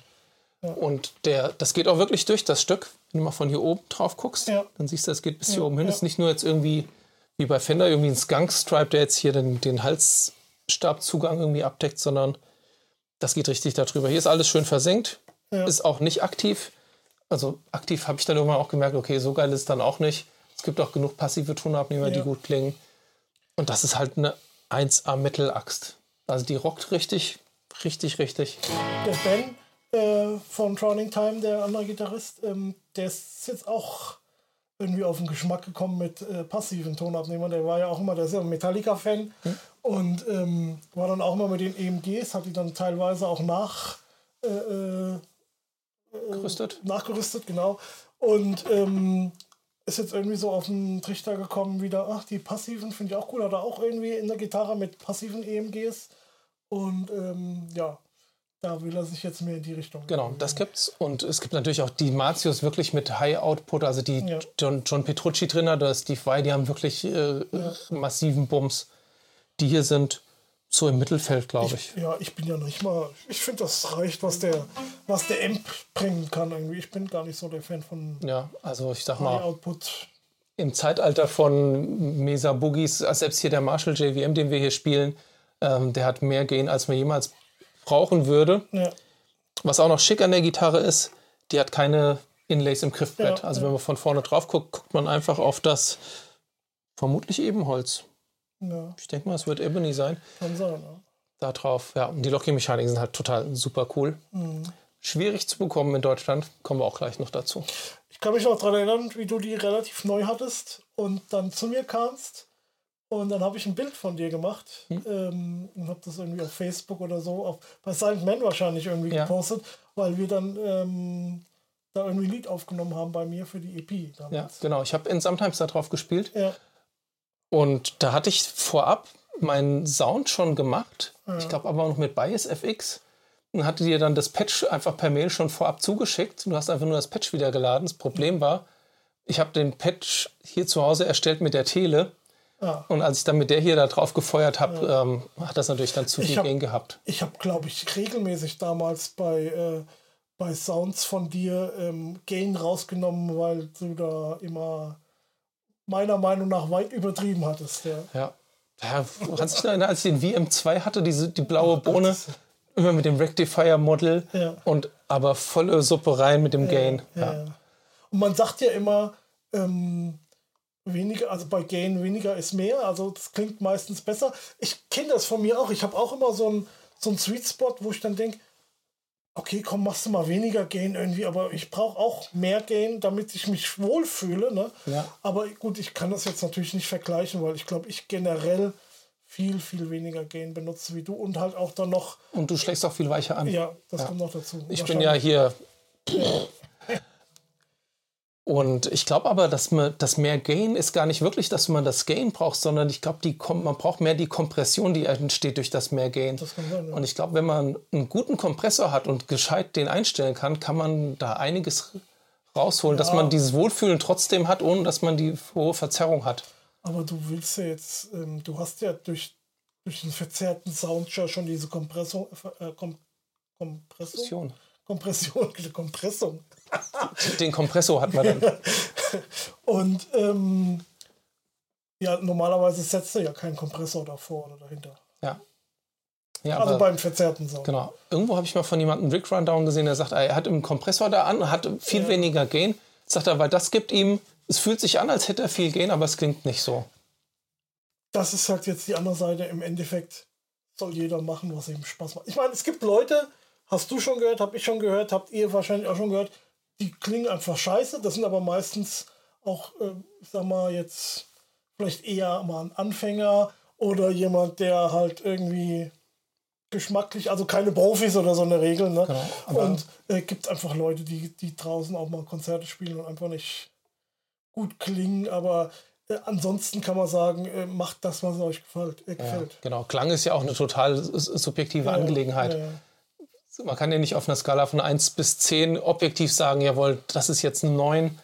Und der, das geht auch wirklich durch, das Stück. Wenn du mal von hier oben drauf guckst, Ja. dann siehst du, es geht bis hier oben hin. ja. Es ist nicht nur jetzt irgendwie wie bei Fender irgendwie ein Skunk-Stripe, der jetzt hier den, den Halsstabzugang irgendwie abdeckt, sondern das geht richtig darüber. Hier ist alles schön versenkt, Ja. ist auch nicht aktiv. Also aktiv habe ich dann irgendwann auch gemerkt, okay, so geil ist es dann auch nicht. Es gibt auch genug passive Tonabnehmer, die Ja. gut klingen. Und das ist halt eine 1A Metal-Axt. Also die rockt richtig, richtig, richtig. Der Ben äh, von Drowning Time, der andere Gitarrist, ähm, der ist jetzt auch irgendwie auf den Geschmack gekommen mit äh, passiven Tonabnehmern. Der war ja auch immer, der ist ja ein Metallica-Fan und ähm, war dann auch immer mit den EMGs, hat die dann teilweise auch nach, äh, äh, Gerüstet. nachgerüstet, genau. Und ähm, ist jetzt irgendwie so auf den Trichter gekommen, wieder, ach, die passiven finde ich auch cool. Hat er auch irgendwie in der Gitarre mit passiven EMGs. Und ähm, ja, da will er sich jetzt mehr in die Richtung. Genau, das gibt's. Und es gibt natürlich auch die Martius wirklich mit High Output, also die Ja. John, John Petrucci drin oder Steve Vai, die haben wirklich äh, massiven Bums. Die hier sind so im Mittelfeld, glaube ich. Ja, ich bin ja nicht mal. Ich finde, das reicht, was der, was der Amp bringen kann. Irgendwie. Ich bin gar nicht so der Fan von Ja, also ich sag mal, Output. im Zeitalter von Mesa Boogies, selbst hier der Marshall JVM, den wir hier spielen, ähm, der hat mehr Gain, als man jemals brauchen würde. Ja, Was auch noch schick an der Gitarre ist, die hat keine Inlays im Griffbrett. Ja, also ja. wenn man von vorne drauf guckt, guckt man einfach auf das vermutlich Ebenholz. Ja, Ich denke mal, es wird Ebony sein. kann sein. Ja. Da drauf. Ja, und die Locking-Mechaniken sind halt total super cool. Schwierig zu bekommen in Deutschland. Kommen wir auch gleich noch dazu. Ich kann mich noch daran erinnern, wie du die relativ neu hattest und dann zu mir kamst. Und dann habe ich ein Bild von dir gemacht Hm. ähm, und habe das irgendwie auf Facebook oder so, auf, bei Silent Man wahrscheinlich irgendwie Ja. gepostet, weil wir dann ähm, da irgendwie ein Lied aufgenommen haben bei mir für die EP Ja, damals. genau. Ich habe in Sometimes da drauf gespielt. Ja, Und da hatte ich vorab meinen Sound schon gemacht. Ich glaube aber noch mit Bias FX. Und hatte dir dann das Patch einfach per Mail schon vorab zugeschickt. Du hast einfach nur das Patch wieder geladen. Das Problem war, ich habe den Patch hier zu Hause erstellt mit der Tele. Ah. Und als ich dann mit der hier da drauf gefeuert habe, ähm, hat das natürlich dann zu viel hab- Gain gehabt. Ich habe, glaube ich, regelmäßig damals bei, äh, bei Sounds von dir ähm, Gain rausgenommen, weil du da immer meiner Meinung nach weit übertrieben hattest. Ja. Ja. Ja, kannst dich erinnern, als ich den VM2 hatte, diese, die blaue Bohne, immer mit dem Rectifier-Model Ja. und aber volle Suppe rein mit dem Gain. Ja. ja. Und man sagt ja immer, ähm, weniger, also bei Gain weniger ist mehr, also das klingt meistens besser. Ich kenne das von mir auch. Ich habe auch immer so einen so einen Sweet Spot, wo ich dann denke, okay, komm, machst du mal weniger Gain irgendwie, aber ich brauche auch mehr Gain, damit ich mich wohlfühle. Ne? Ja. Aber gut, ich kann das jetzt natürlich nicht vergleichen, weil ich glaube, ich generell viel, viel weniger Gain benutze wie du und halt auch dann noch, Und du schlägst auch viel weicher an. ja, das kommt noch dazu. Ich bin ja hier. Und ich glaube aber, dass man das mehr Gain ist gar nicht wirklich, dass man das Gain braucht, sondern ich glaube, man braucht mehr die Kompression, die entsteht durch das mehr Gain. Das sein, ja. Und ich glaube, wenn man einen guten Kompressor hat und gescheit den einstellen kann, kann man da einiges rausholen, dass man dieses Wohlfühlen trotzdem hat, ohne dass man die hohe Verzerrung hat. Aber du willst ja jetzt, ähm, du hast ja durch, durch den verzerrten Sound ja schon diese Kompressung, äh, Kom Kompressung? Kompression, Kompressung. Den Kompressor hat man dann. Und ähm, ja, normalerweise setzt du ja keinen Kompressor davor oder dahinter. Ja. Ja, Also aber- beim verzerrten Sound. Genau. Irgendwo habe ich mal von jemandem Rick Rundown gesehen, der sagt, er hat einen Kompressor da an, hat viel weniger Gain. Sagt er, weil das gibt ihm, es fühlt sich an, als hätte er viel Gain, aber es klingt nicht so. Das ist halt jetzt die andere Seite. Im Endeffekt soll jeder machen, was ihm Spaß macht. Ich meine, es gibt Leute, hast du schon gehört, habe ich schon gehört, habt ihr wahrscheinlich auch schon gehört, die klingen einfach scheiße. Das sind aber meistens auch, äh, ich sag mal, jetzt vielleicht eher mal ein Anfänger oder jemand, der halt irgendwie geschmacklich, also keine Profis oder so eine Regel. Ne? Genau, und äh, gibt einfach Leute, die, die draußen auch mal Konzerte spielen und einfach nicht gut klingen, aber äh, ansonsten kann man sagen, äh, macht das, was euch gefällt. Äh, Ja, genau. Klang ist ja auch eine total subjektive Ja, Angelegenheit. ja. Man kann ja nicht auf einer Skala von 1 bis 10 objektiv sagen, jawohl, das ist jetzt ein 9.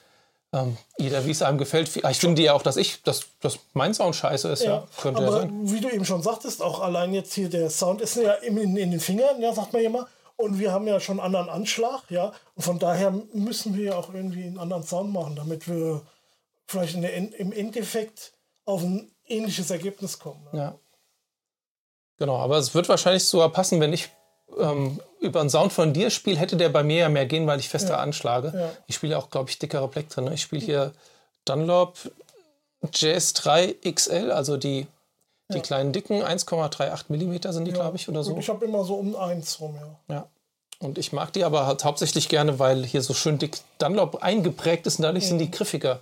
Ähm, jeder, wie es einem gefällt. Ich finde ja auch, dass ich, dass, dass mein Sound scheiße ist. Ja, Ja, könnte ja aber sein. wie du eben schon sagtest, auch allein jetzt hier der Sound ist ja in, in, in den Fingern, ja, sagt man ja immer. Und wir haben ja schon einen anderen Anschlag, ja. Und von daher müssen wir ja auch irgendwie einen anderen Sound machen, damit wir vielleicht in der, im Endeffekt auf ein ähnliches Ergebnis kommen. Ne? Ja. Genau, aber es wird wahrscheinlich sogar passen, wenn ich ähm, über einen Sound von dir spiele, hätte der bei mir ja mehr gehen, weil ich fester Ja. anschlage. Ja. Ich spiele ja auch, glaube ich, dickere Black drin. Ne? Ich spiele hier Dunlop JS3 XL, also die, die Ja. kleinen dicken, 1,38 Millimeter sind die, glaube ich, oder so. Und ich habe immer so um eins rum, ja. Ja. Und ich mag die aber halt hauptsächlich gerne, weil hier so schön dick Dunlop eingeprägt ist und dadurch sind Mhm. die griffiger.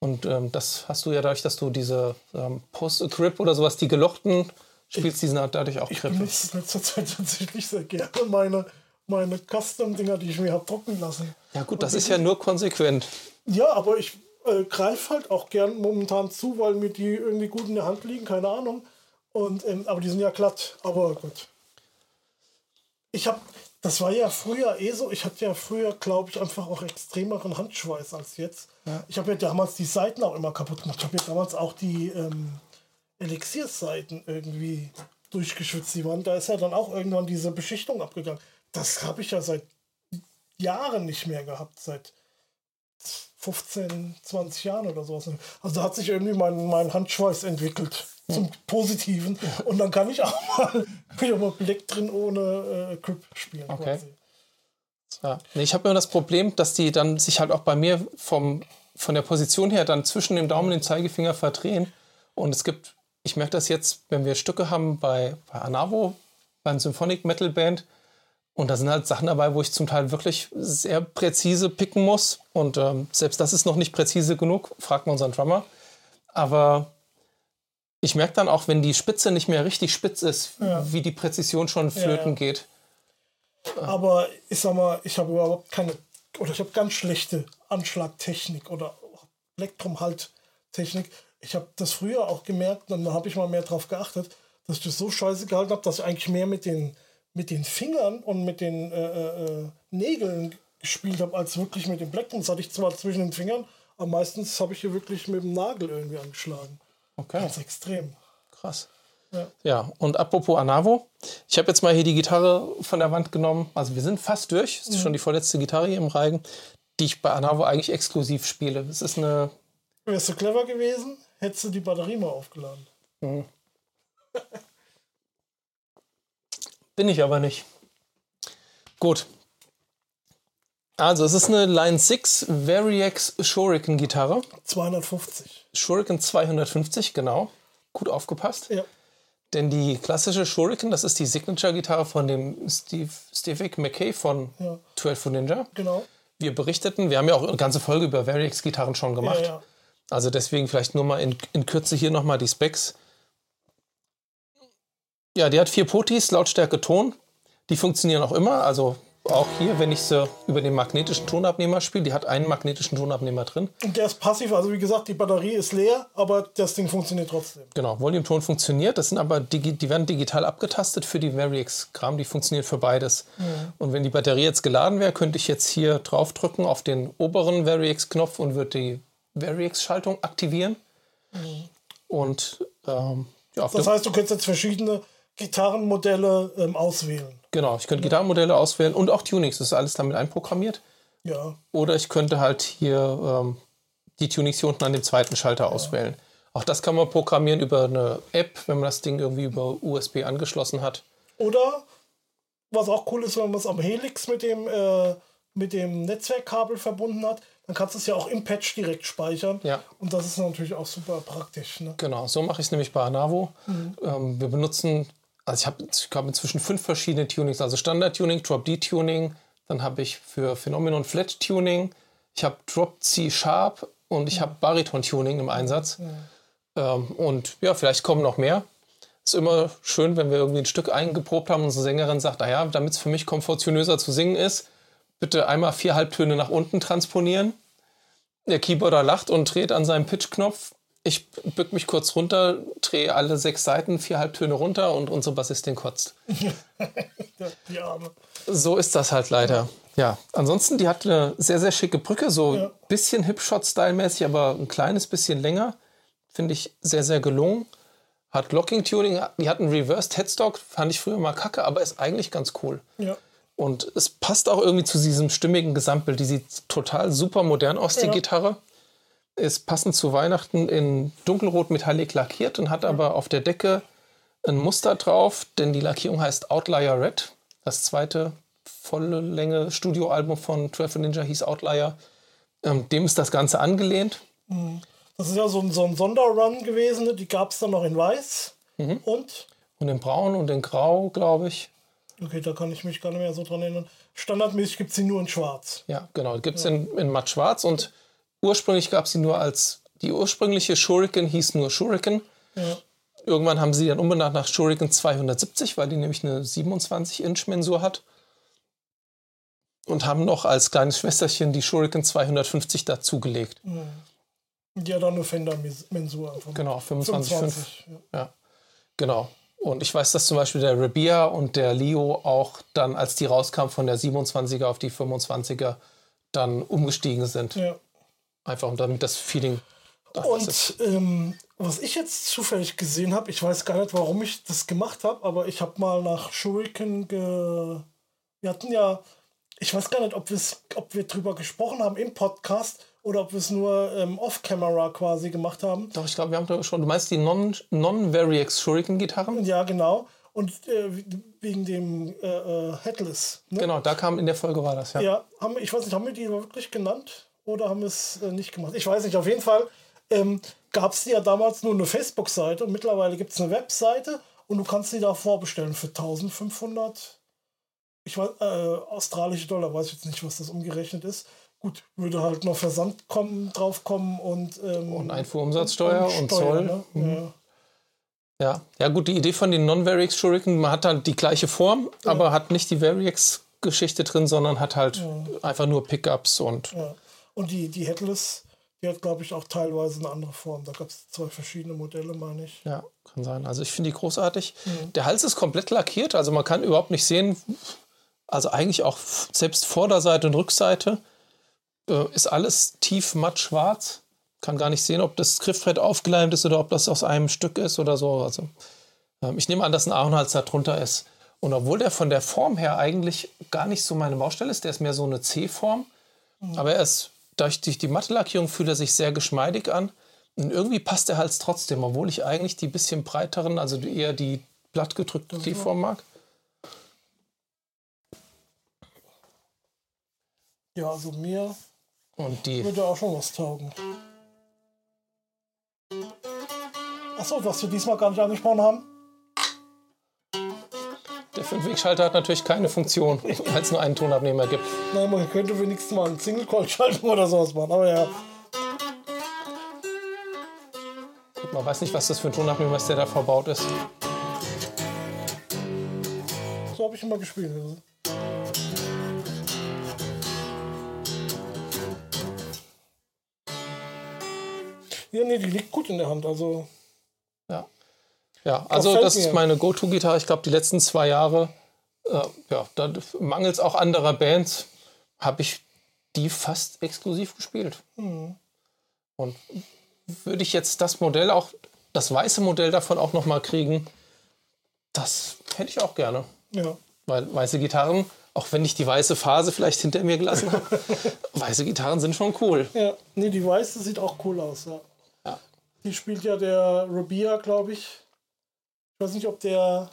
Und ähm, das hast du ja dadurch, dass du diese ähm, Post-Grip oder sowas, die gelochten spielst, die sind halt dadurch auch Ich griffig. benutze in letzter Zeit tatsächlich sehr gerne meine, meine Custom-Dinger, die ich mir habe drucken lassen. Ja gut, das ist ja nur konsequent. Ja, aber ich äh, greife halt auch gern momentan zu, weil mir die irgendwie gut in der Hand liegen, keine Ahnung. Und, ähm, aber die sind ja glatt, aber gut. Ich habe, das war ja früher eh so, ich hatte ja früher, glaube ich, einfach auch extremeren Handschweiß als jetzt. Ich habe ja damals die Seiten auch immer kaputt gemacht. Ich habe ja damals auch die ähm, Elixier-Seiten irgendwie durchgeschwitzt. Die waren, da ist ja dann auch irgendwann diese Beschichtung abgegangen. Das habe ich ja seit Jahren nicht mehr gehabt, seit 15, 20 Jahren oder sowas. Also da hat sich irgendwie mein, mein Handschweiß entwickelt zum Positiven. Und dann kann ich auch mal, ich auch mal Black drin ohne äh, Grip spielen. Okay. Quasi. Ja. Nee, ich habe immer das Problem, dass die dann sich halt auch bei mir vom, von der Position her dann zwischen dem Daumen und dem Zeigefinger verdrehen. Und es gibt, ich merke das jetzt, wenn wir Stücke haben bei, bei Anavo, beim Symphonic Metal Band, und da sind halt Sachen dabei, wo ich zum Teil wirklich sehr präzise picken muss. Und ähm, selbst das ist noch nicht präzise genug, fragt man unseren Drummer. Aber ich merke dann auch, wenn die Spitze nicht mehr richtig spitz ist, Ja. wie die Präzision schon flöten ja. geht. Aber ich sag mal, ich habe überhaupt keine, oder ich habe ganz schlechte Anschlagtechnik oder Elektrumhalttechnik. Ich habe das früher auch gemerkt und dann habe ich mal mehr drauf geachtet, dass ich das so scheiße gehalten habe, dass ich eigentlich mehr mit den, mit den Fingern und mit den äh, äh, Nägeln gespielt habe, als wirklich mit den Blackdrums. hatte ich zwar zwischen den Fingern, aber meistens habe ich hier wirklich mit dem Nagel irgendwie angeschlagen. Okay. Ganz extrem. Krass. Ja. Ja, und apropos Anavo, ich habe jetzt mal hier die Gitarre von der Wand genommen. Also wir sind fast durch. Das ist Mhm. schon die vorletzte Gitarre hier im Reigen, die ich bei Anavo eigentlich exklusiv spiele. Es ist eine, Wärst du clever gewesen, hättest du die Batterie mal aufgeladen. bin ich aber nicht. Gut. Also es ist eine Line 6 Variax Shuriken Gitarre. 250. Shuriken 250, genau. Gut aufgepasst. Ja. Denn die klassische Shuriken, das ist die Signature-Gitarre von dem Steve, Steve McKay von Ja. 12 for Ninja. Genau. Wir berichteten, wir haben ja auch eine ganze Folge über Variax-Gitarren schon gemacht. Ja, ja. Also deswegen vielleicht nur mal in, in Kürze hier nochmal die Specs. Ja, die hat vier Potis, Lautstärke, Ton. Die funktionieren auch immer. Also auch hier, wenn ich sie über den magnetischen Tonabnehmer spiele, die hat einen magnetischen Tonabnehmer drin. Und der ist passiv, also wie gesagt, die Batterie ist leer, aber das Ding funktioniert trotzdem. Genau, Volume-Ton funktioniert. Das sind aber, die werden digital abgetastet für die Variax-Kram. Die funktioniert für beides. Und wenn die Batterie jetzt geladen wäre, könnte ich jetzt hier draufdrücken auf den oberen Variax-Knopf und würde die Variax-Schaltung aktivieren. Und ähm, ja, Das heißt, du könntest jetzt verschiedene Gitarrenmodelle ähm, auswählen. Genau, ich könnte Gitarrenmodelle auswählen und auch Tunings, das ist alles damit einprogrammiert. Ja. Oder ich könnte halt hier ähm, die Tunings hier unten an dem zweiten Schalter auswählen. Auch das kann man programmieren über eine App, wenn man das Ding irgendwie über USB angeschlossen hat. Oder, was auch cool ist, wenn man es am Helix mit dem, äh, mit dem Netzwerkkabel verbunden hat, dann kannst du es ja auch im Patch direkt speichern. Ja. Und das ist natürlich auch super praktisch. Ne? Genau, so mache ich es nämlich bei Anavo. Mhm. Ähm, wir benutzen, also ich habe ich glaube inzwischen fünf verschiedene Tunings, also Standard-Tuning, Drop-D-Tuning, dann habe ich für Phenomenon Flat-Tuning, ich habe Drop-C-Sharp und ich habe Bariton-Tuning im Einsatz. Ähm, und ja, vielleicht kommen noch mehr. Ist immer schön, wenn wir irgendwie ein Stück eingeprobt haben und unsere Sängerin sagt, naja, damit es für mich komfortionöser zu singen ist, bitte einmal vier Halbtöne nach unten transponieren. Der Keyboarder lacht und dreht an seinem Pitch-Knopf. Ich bück mich kurz runter, drehe alle sechs Seiten, vier Halbtöne runter und unsere Bassistin kotzt. Die Arme. So ist das halt leider. Ja, ansonsten, die hat eine sehr, sehr schicke Brücke, so ein Ja. bisschen Hipshot-Style-mäßig, aber ein kleines bisschen länger. Finde ich sehr, sehr gelungen. Hat Locking-Tuning, die hat einen Reversed Headstock, fand ich früher mal kacke, aber ist eigentlich ganz cool. Ja. Und es passt auch irgendwie zu diesem stimmigen Gesamtbild. Die sieht total super modern aus, die Ja. Gitarre. ist passend zu Weihnachten in dunkelrot Metallic lackiert und hat aber auf der Decke ein Muster drauf, denn die Lackierung heißt Outlier Red. Das zweite volle Länge Studioalbum von 12 Ninja hieß Outlier. Ähm, dem ist das Ganze angelehnt. Das ist ja so ein, so ein Sonderrun gewesen. Die gab es dann noch in weiß. Und, Und in braun und in grau, glaube ich. Okay, da kann ich mich gar nicht mehr so dran erinnern. Standardmäßig gibt es sie nur in schwarz. Ja, genau. Gibt es in, in matt schwarz und ursprünglich gab es sie nur als, die ursprüngliche Shuriken hieß nur Shuriken. Ja. Irgendwann haben sie dann umbenannt nach Shuriken 270, weil die nämlich eine 27-Inch-Mensur hat. Und haben noch als kleines Schwesterchen die Shuriken 250 dazugelegt. Die hat dann eine Fender-Mensur. einfach. Genau, 25,5. 25. Ja. Ja, genau. Und ich weiß, dass zum Beispiel der Rabia und der Leo auch dann, als die rauskam von der 27er auf die 25er, dann umgestiegen sind. Ja. Einfach um damit das Feeling. Und ähm, was ich jetzt zufällig gesehen habe, ich weiß gar nicht, warum ich das gemacht habe, aber ich habe mal nach Shuriken ge... Wir hatten ja, ich weiß gar nicht, ob, ob wir drüber gesprochen haben im Podcast oder ob wir es nur ähm, off-camera quasi gemacht haben. Doch, ich glaube, wir haben da schon. Du meinst die Non- Non-Variex Shuriken-Gitarren? Ja, genau. Und äh, wegen dem äh, äh, Headless. Ne? Genau, da kam in der Folge war das, ja. Ja, haben, ich weiß nicht, haben wir die wirklich genannt oder haben wir es äh, nicht gemacht? Ich weiß nicht, auf jeden Fall ähm, gab es ja damals nur eine Facebook-Seite und mittlerweile gibt es eine Webseite und du kannst die da vorbestellen für 1500 ich weiß, äh, australische Dollar, weiß ich jetzt nicht, was das umgerechnet ist. Gut, würde halt noch Versand kommen, draufkommen und, ähm, Und Einfuhrumsatzsteuer und, Zoll. Ne? Ja. Ja. ja, gut, die Idee von den Non-Variex Shuriken, man hat halt die gleiche Form, aber hat nicht die Variex-Geschichte drin, sondern hat halt einfach nur Pickups und Ja. Und die, die Headless, die hat, glaube ich, auch teilweise eine andere Form. Da gab es zwei verschiedene Modelle, meine ich. Ja, kann sein. Also ich finde die großartig. Der Hals ist komplett lackiert, also man kann überhaupt nicht sehen, also eigentlich auch selbst Vorderseite und Rückseite äh, ist alles tief matt schwarz. Kann gar nicht sehen, ob das Griffbrett aufgeleimt ist oder ob das aus einem Stück ist oder so. Also ähm, ich nehme an, dass ein Ahornhals da drunter ist. Und obwohl der von der Form her eigentlich gar nicht so meine Baustelle ist, der ist mehr so eine C-Form, aber er ist durch die, die matte Lackierung fühlt er sich sehr geschmeidig an. Und irgendwie passt der Hals trotzdem, obwohl ich eigentlich die bisschen breiteren, also eher die blattgedrückte T-Form mag. Ja, also mir Und die, würde auch schon was taugen. Achso, was wir diesmal gar nicht angesprochen haben. der Fünfwegschalter hat natürlich keine Funktion, weil es nur einen Tonabnehmer gibt. Nein, man könnte wenigstens mal einen Single-Call schalten oder sowas machen. Aber ja, Gut, man weiß nicht, was das für ein Tonabnehmer ist, der da verbaut ist. so habe ich immer gespielt. Also. Ja, nee, die liegt gut in der Hand. Also, Ja, ja also das ist mir. meine Go-To-Gitarre. Ich glaube, die letzten zwei Jahre, äh, ja, da mangels auch anderer Bands, habe ich die fast exklusiv gespielt. Mhm. Und würde ich jetzt das Modell auch, das weiße Modell davon auch noch mal kriegen, das hätte ich auch gerne. ja. Weil weiße Gitarren, auch wenn ich die weiße Phase vielleicht hinter mir gelassen habe, weiße Gitarren sind schon cool. Ja, nee, die weiße sieht auch cool aus. Ja. Die spielt ja der Rabia, glaube ich. Ich weiß nicht, ob der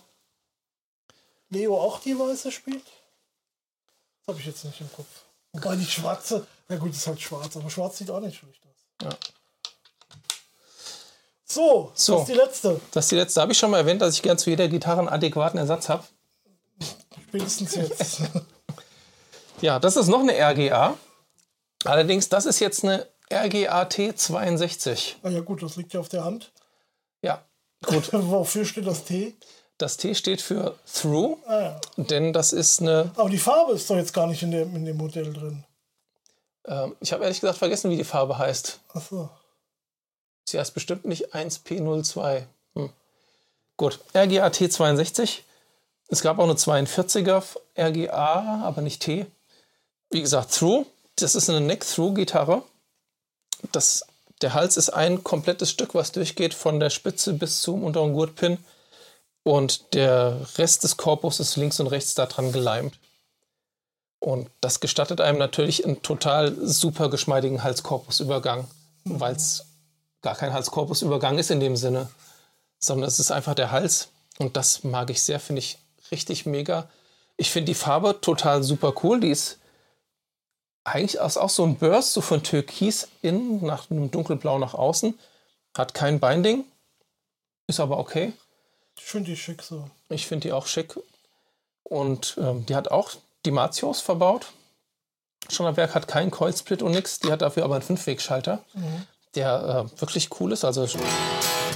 Leo auch die weiße spielt. Das habe ich jetzt nicht im Kopf. Wobei die schwarze, na gut, ist halt schwarz, aber schwarz sieht auch nicht schlecht aus. Ja. So, So. das ist die letzte. Das ist die letzte. Habe ich schon mal erwähnt, dass ich gern zu jeder Gitarre einen adäquaten Ersatz habe. Spätestens jetzt. Ja, das ist noch eine RGA. Allerdings, das ist jetzt eine RGA T62. ah ja gut, das liegt ja auf der Hand. Ja, gut. Wofür steht das T? Das T steht für Through, Ah, ja. denn das ist eine. Aber die Farbe ist doch jetzt gar nicht in dem, in dem Modell drin. ähm, ich habe ehrlich gesagt vergessen, wie die Farbe heißt. Achso. Sie heißt bestimmt nicht 1P02. Hm. Gut, RGA T62. Es gab auch eine 42er RGA, aber nicht T. Wie gesagt, Through. Das ist eine Neck-Through-Gitarre. Das, der Hals ist ein komplettes Stück, was durchgeht von der Spitze bis zum unteren Gurtpin. Und der Rest des Korpus ist links und rechts daran geleimt. Und das gestattet einem natürlich einen total super geschmeidigen Halskorpusübergang. weil es gar kein Halskorpusübergang ist in dem Sinne, sondern es ist einfach der Hals. Und das mag ich sehr, finde ich richtig mega. Ich finde die Farbe total super cool. Die ist eigentlich auch so ein Burst, so von Türkis innen nach einem dunkelblau nach außen. Hat kein Binding, ist aber okay. Ich finde die schick so. Ich finde die auch schick. Und ähm, die hat auch die Matios verbaut. Schonnerberg hat keinen Coilsplit und nichts. Die hat dafür aber einen Fünfwegschalter, mhm. der äh, wirklich cool ist. Also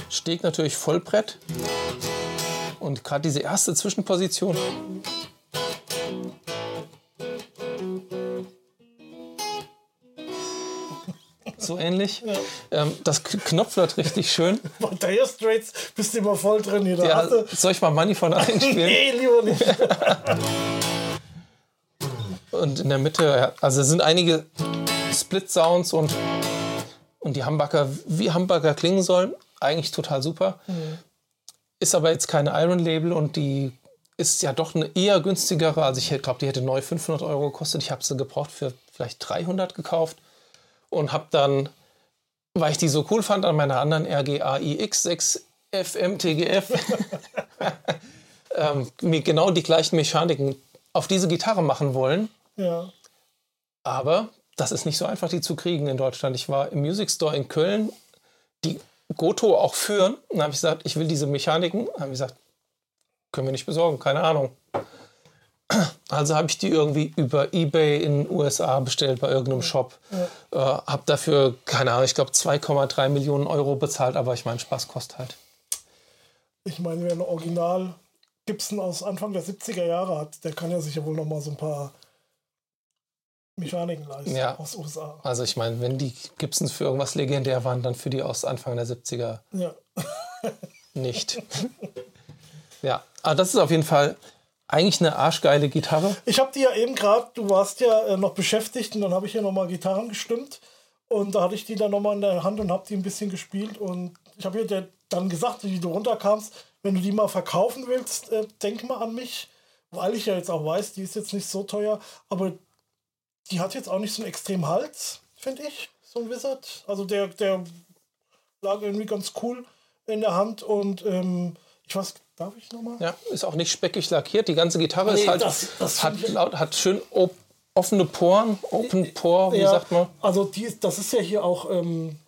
Steg natürlich Vollbrett. Und gerade diese erste Zwischenposition. So ähnlich. Ja. Ähm, das knopfert richtig schön. Bei Dire Straits bist du immer voll drin. Hier. Ja, soll ich mal Money von einspielen? nee, lieber nicht. und in der Mitte, also sind einige Split-Sounds und, und die Hamburger, wie Hamburger klingen sollen, eigentlich total super. Mhm ist aber jetzt keine Iron-Label und die ist ja doch eine eher günstigere. Also ich glaube, die hätte neu 500 Euro gekostet. Ich habe sie gebraucht für vielleicht 300 gekauft und habe dann, weil ich die so cool fand, an meiner anderen RGA iX6 FMTGF ähm, mir genau die gleichen Mechaniken auf diese Gitarre machen wollen. Ja. Aber das ist nicht so einfach, die zu kriegen in Deutschland. Ich war im Music Store in Köln. Die Goto auch führen. Und dann habe ich gesagt, ich will diese Mechaniken. Dann habe ich gesagt, können wir nicht besorgen, keine Ahnung. Also habe ich die irgendwie über eBay in den USA bestellt bei irgendeinem Shop. Ja. Äh, habe dafür, keine Ahnung, ich glaube 2,3 Millionen Euro bezahlt, aber ich meine, Spaß kostet halt. Ich meine, wer ein Original Gibson aus Anfang der 70er Jahre hat, der kann ja sicher wohl noch mal so ein paar Mechaniken leisten ja. aus USA. Also ich meine, wenn die Gibsons für irgendwas legendär waren, dann für die aus Anfang der 70er ja. nicht. ja, aber das ist auf jeden Fall eigentlich eine arschgeile Gitarre. Ich habe die ja eben gerade, du warst ja äh, noch beschäftigt und dann habe ich ja nochmal Gitarren gestimmt. Und da hatte ich die dann nochmal in der Hand und habe die ein bisschen gespielt. Und ich habe dir dann gesagt, wie du runterkamst, wenn du die mal verkaufen willst, äh, denk mal an mich, weil ich ja jetzt auch weiß, die ist jetzt nicht so teuer, aber die hat jetzt auch nicht so einen extremen Hals, finde ich, so ein Wizard. Also der, der lag irgendwie ganz cool in der Hand. Und ähm, ich weiß, darf ich nochmal? Ja, ist auch nicht speckig lackiert. Die ganze Gitarre nee, ist halt, das, das hat, laut, hat schön offene Poren, Open Pore, wie ja, sagt man? Also die, das ist ja hier auch ähm,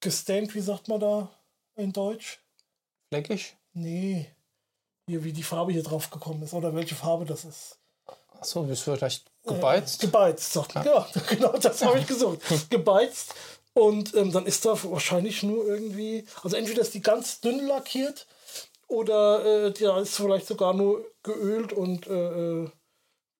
gestained, wie sagt man da in Deutsch? Fleckig? Nee. Hier, wie die Farbe hier drauf gekommen ist oder welche Farbe das ist. Achso, bist du vielleicht gebeizt? Äh, gebeizt, sagt man. Ja. ja, genau, das habe ich gesucht. gebeizt. Und ähm, dann ist da wahrscheinlich nur irgendwie, also entweder ist die ganz dünn lackiert oder äh, ja, ist vielleicht sogar nur geölt und äh, äh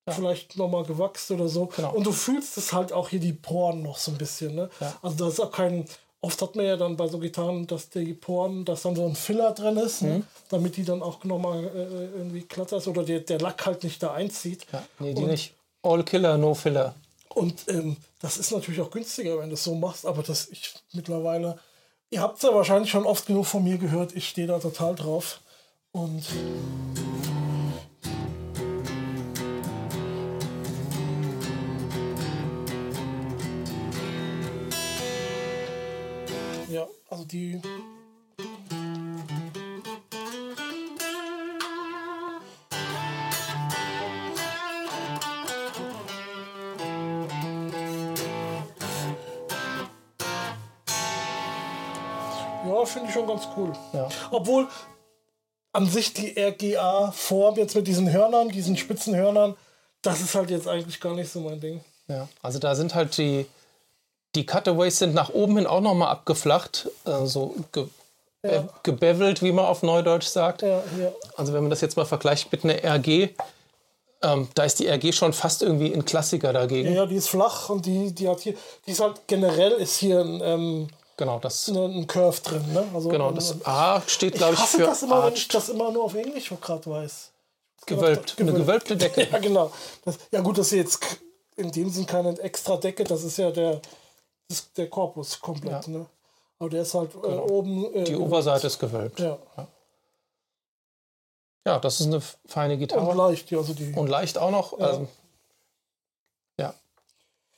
ja. vielleicht nochmal gewachst oder so. Genau. Und du fühlst es halt auch hier die Poren noch so ein bisschen. Ne? Ja. Also da ist auch kein, oft hat man ja dann bei so Gitarren, dass die Poren, dass dann so ein Filler drin ist, ne? mhm. ne? damit die dann auch nochmal äh, irgendwie glatter ist oder der, der Lack halt nicht da einzieht. Ja, nee, die und, nicht. All Killer, no Filler. Und ähm, das ist natürlich auch günstiger, wenn du es so machst, aber das ich mittlerweile, ihr habt es ja wahrscheinlich schon oft genug von mir gehört, ich stehe da total drauf. Und ja, also die ganz cool. Ja. Obwohl an sich die RGA-Form jetzt mit diesen Hörnern, diesen spitzen Hörnern, das ist halt jetzt eigentlich gar nicht so mein Ding. Ja, also da sind halt die, die Cutaways sind nach oben hin auch nochmal abgeflacht, äh, so ge ja. äh, gebevelt, wie man auf Neudeutsch sagt. Ja, ja. Also wenn man das jetzt mal vergleicht mit einer RG, ähm, da ist die RG schon fast irgendwie ein Klassiker dagegen. Ja, die ist flach und die, die hat hier, die ist halt generell ist hier ein ähm, Genau, das. Ein Curve drin, ne? Also, genau, das A steht, glaube ich, ich für. Das immer, wenn ich das immer nur auf Englisch gerade weiß. Gewölbt, gewölbt, eine gewölbte Decke. ja, genau. Das, ja, gut, das ist jetzt in dem Sinn keine extra Decke, das ist ja der, ist der Korpus komplett, ja. ne? Aber der ist halt äh, genau. oben. Äh, Die Oberseite ist gewölbt. Ja. ja. ja. das ist eine feine Gitarre. Und leicht, ja, also die. Und leicht auch noch. Ja. Also.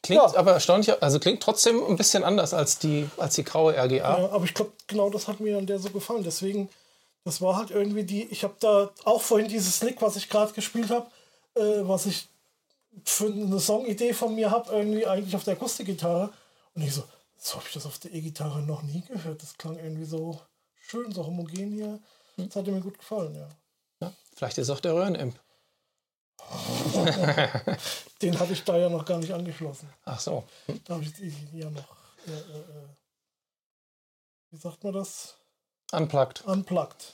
Klingt Ja. aber erstaunlich, also klingt trotzdem ein bisschen anders als die, als die graue RGA. Ja, aber ich glaube, genau das hat mir an der so gefallen. Deswegen, das war halt irgendwie die. Ich habe da auch vorhin dieses Slick, was ich gerade gespielt habe, äh, was ich für eine Songidee von mir habe, irgendwie eigentlich auf der Akustikgitarre. Und ich so, so habe ich das auf der E-Gitarre noch nie gehört. Das klang irgendwie so schön, so homogen hier. Das hat mir gut gefallen, ja. Ja, vielleicht ist auch der Röhrenimp. Den hatte ich da ja noch gar nicht angeschlossen. Ach so. Da habe ich die ja noch. Äh, äh, äh, wie sagt man das? Unplugged. Unplugged.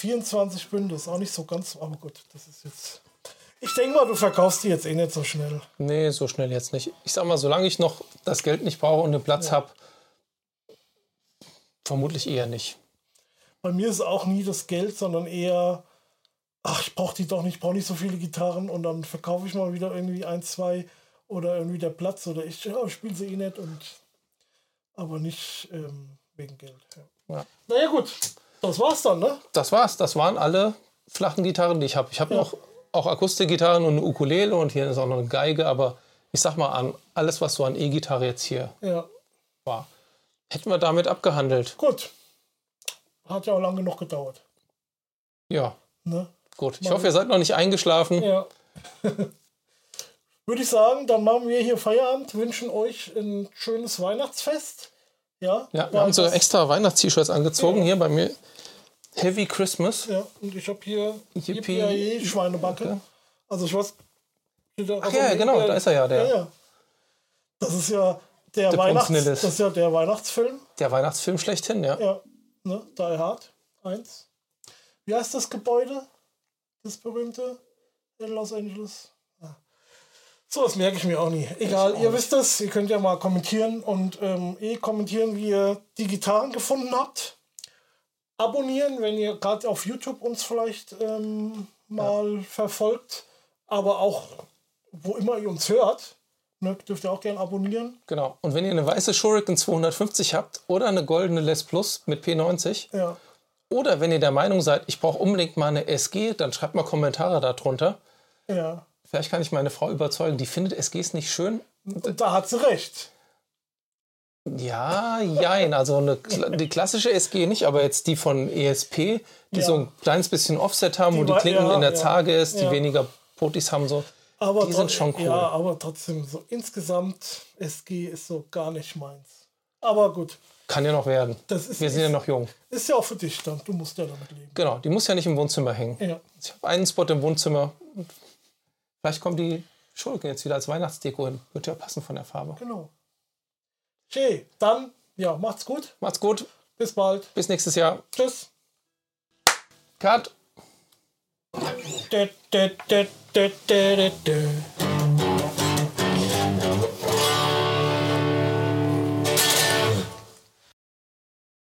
24 Bünde ist auch nicht so ganz, aber gut, das ist jetzt. Ich denke mal, du verkaufst die jetzt eh nicht so schnell. Nee, so schnell jetzt nicht. Ich sag mal, solange ich noch das Geld nicht brauche und den Platz habe, vermutlich eher nicht. Bei mir ist auch nie das Geld, sondern eher, ach, ich brauche die doch nicht, ich brauche nicht so viele Gitarren und dann verkaufe ich mal wieder irgendwie ein, zwei oder irgendwie der Platz oder ich ja, spiele sie eh nicht und aber nicht ähm, wegen Geld. Ja. Ja. Naja gut, das war's dann, ne? Das war's. Das waren alle flachen Gitarren, die ich habe. Ich habe noch auch Akustikgitarren und eine Ukulele und hier ist auch noch eine Geige, aber ich sag mal an, alles, was so an E-Gitarre jetzt hier Ja, war, hätten wir damit abgehandelt. gut. Hat ja auch lange genug gedauert. Ja, Ne? Gut. Ich hoffe, ihr seid noch nicht eingeschlafen. Ja. Würde ich sagen, dann machen wir hier Feierabend, wünschen euch ein schönes Weihnachtsfest. Ja, Ja, wir haben so extra Weihnachts-T-Shirts angezogen hier bei mir. Heavy Christmas. Ja, und ich habe hier Yippie. Yippie Schweinebacke. Also ich weiß. Ach ja, genau, da ist er ja, der, Ja, ja. Das ist ja der, Der Weihnachts, das ist ja der Weihnachtsfilm. der Weihnachtsfilm schlechthin, ja. Ja, ne? Die Hard 1. Wie heißt das Gebäude? Das berühmte in Los Angeles. Ja. So, das merke ich mir auch nie. Egal, ihr wisst es. Ihr könnt ja mal kommentieren und ähm, eh kommentieren, wie ihr die Gitarren gefunden habt. Abonnieren, wenn ihr gerade auf YouTube uns vielleicht ähm, mal verfolgt. Aber auch, wo immer ihr uns hört, ne, dürft ihr auch gerne abonnieren. Genau. Und wenn ihr eine weiße Shuriken 250 habt oder eine goldene Les Plus mit P90 Ja, oder wenn ihr der Meinung seid, ich brauche unbedingt mal eine SG, dann schreibt mal Kommentare darunter. ja. Vielleicht kann ich meine Frau überzeugen, die findet SGs nicht schön. Und da hat sie recht. Ja, jein. Also eine, die klassische SG nicht, aber jetzt die von ESP, die Ja. so ein kleines bisschen Offset haben, wo die Klinken ja, in der ja. Zage ist, die weniger Potis haben so. Aber Die sind schon cool. Ja, aber trotzdem, so insgesamt, SG ist so gar nicht meins. Aber gut, Kann ja noch werden. Das ist- Wir sind ja noch jung. ist ja auch für dich dann. Du musst ja damit leben. Genau, die muss ja nicht im Wohnzimmer hängen. Ja, Ich habe einen Spot im Wohnzimmer. Vielleicht kommt die Schulke jetzt wieder als Weihnachtsdeko hin. Wird ja passen von der Farbe. genau. Okay, dann, ja, macht's gut. Macht's gut. Bis bald. Bis nächstes Jahr. Tschüss. Cut.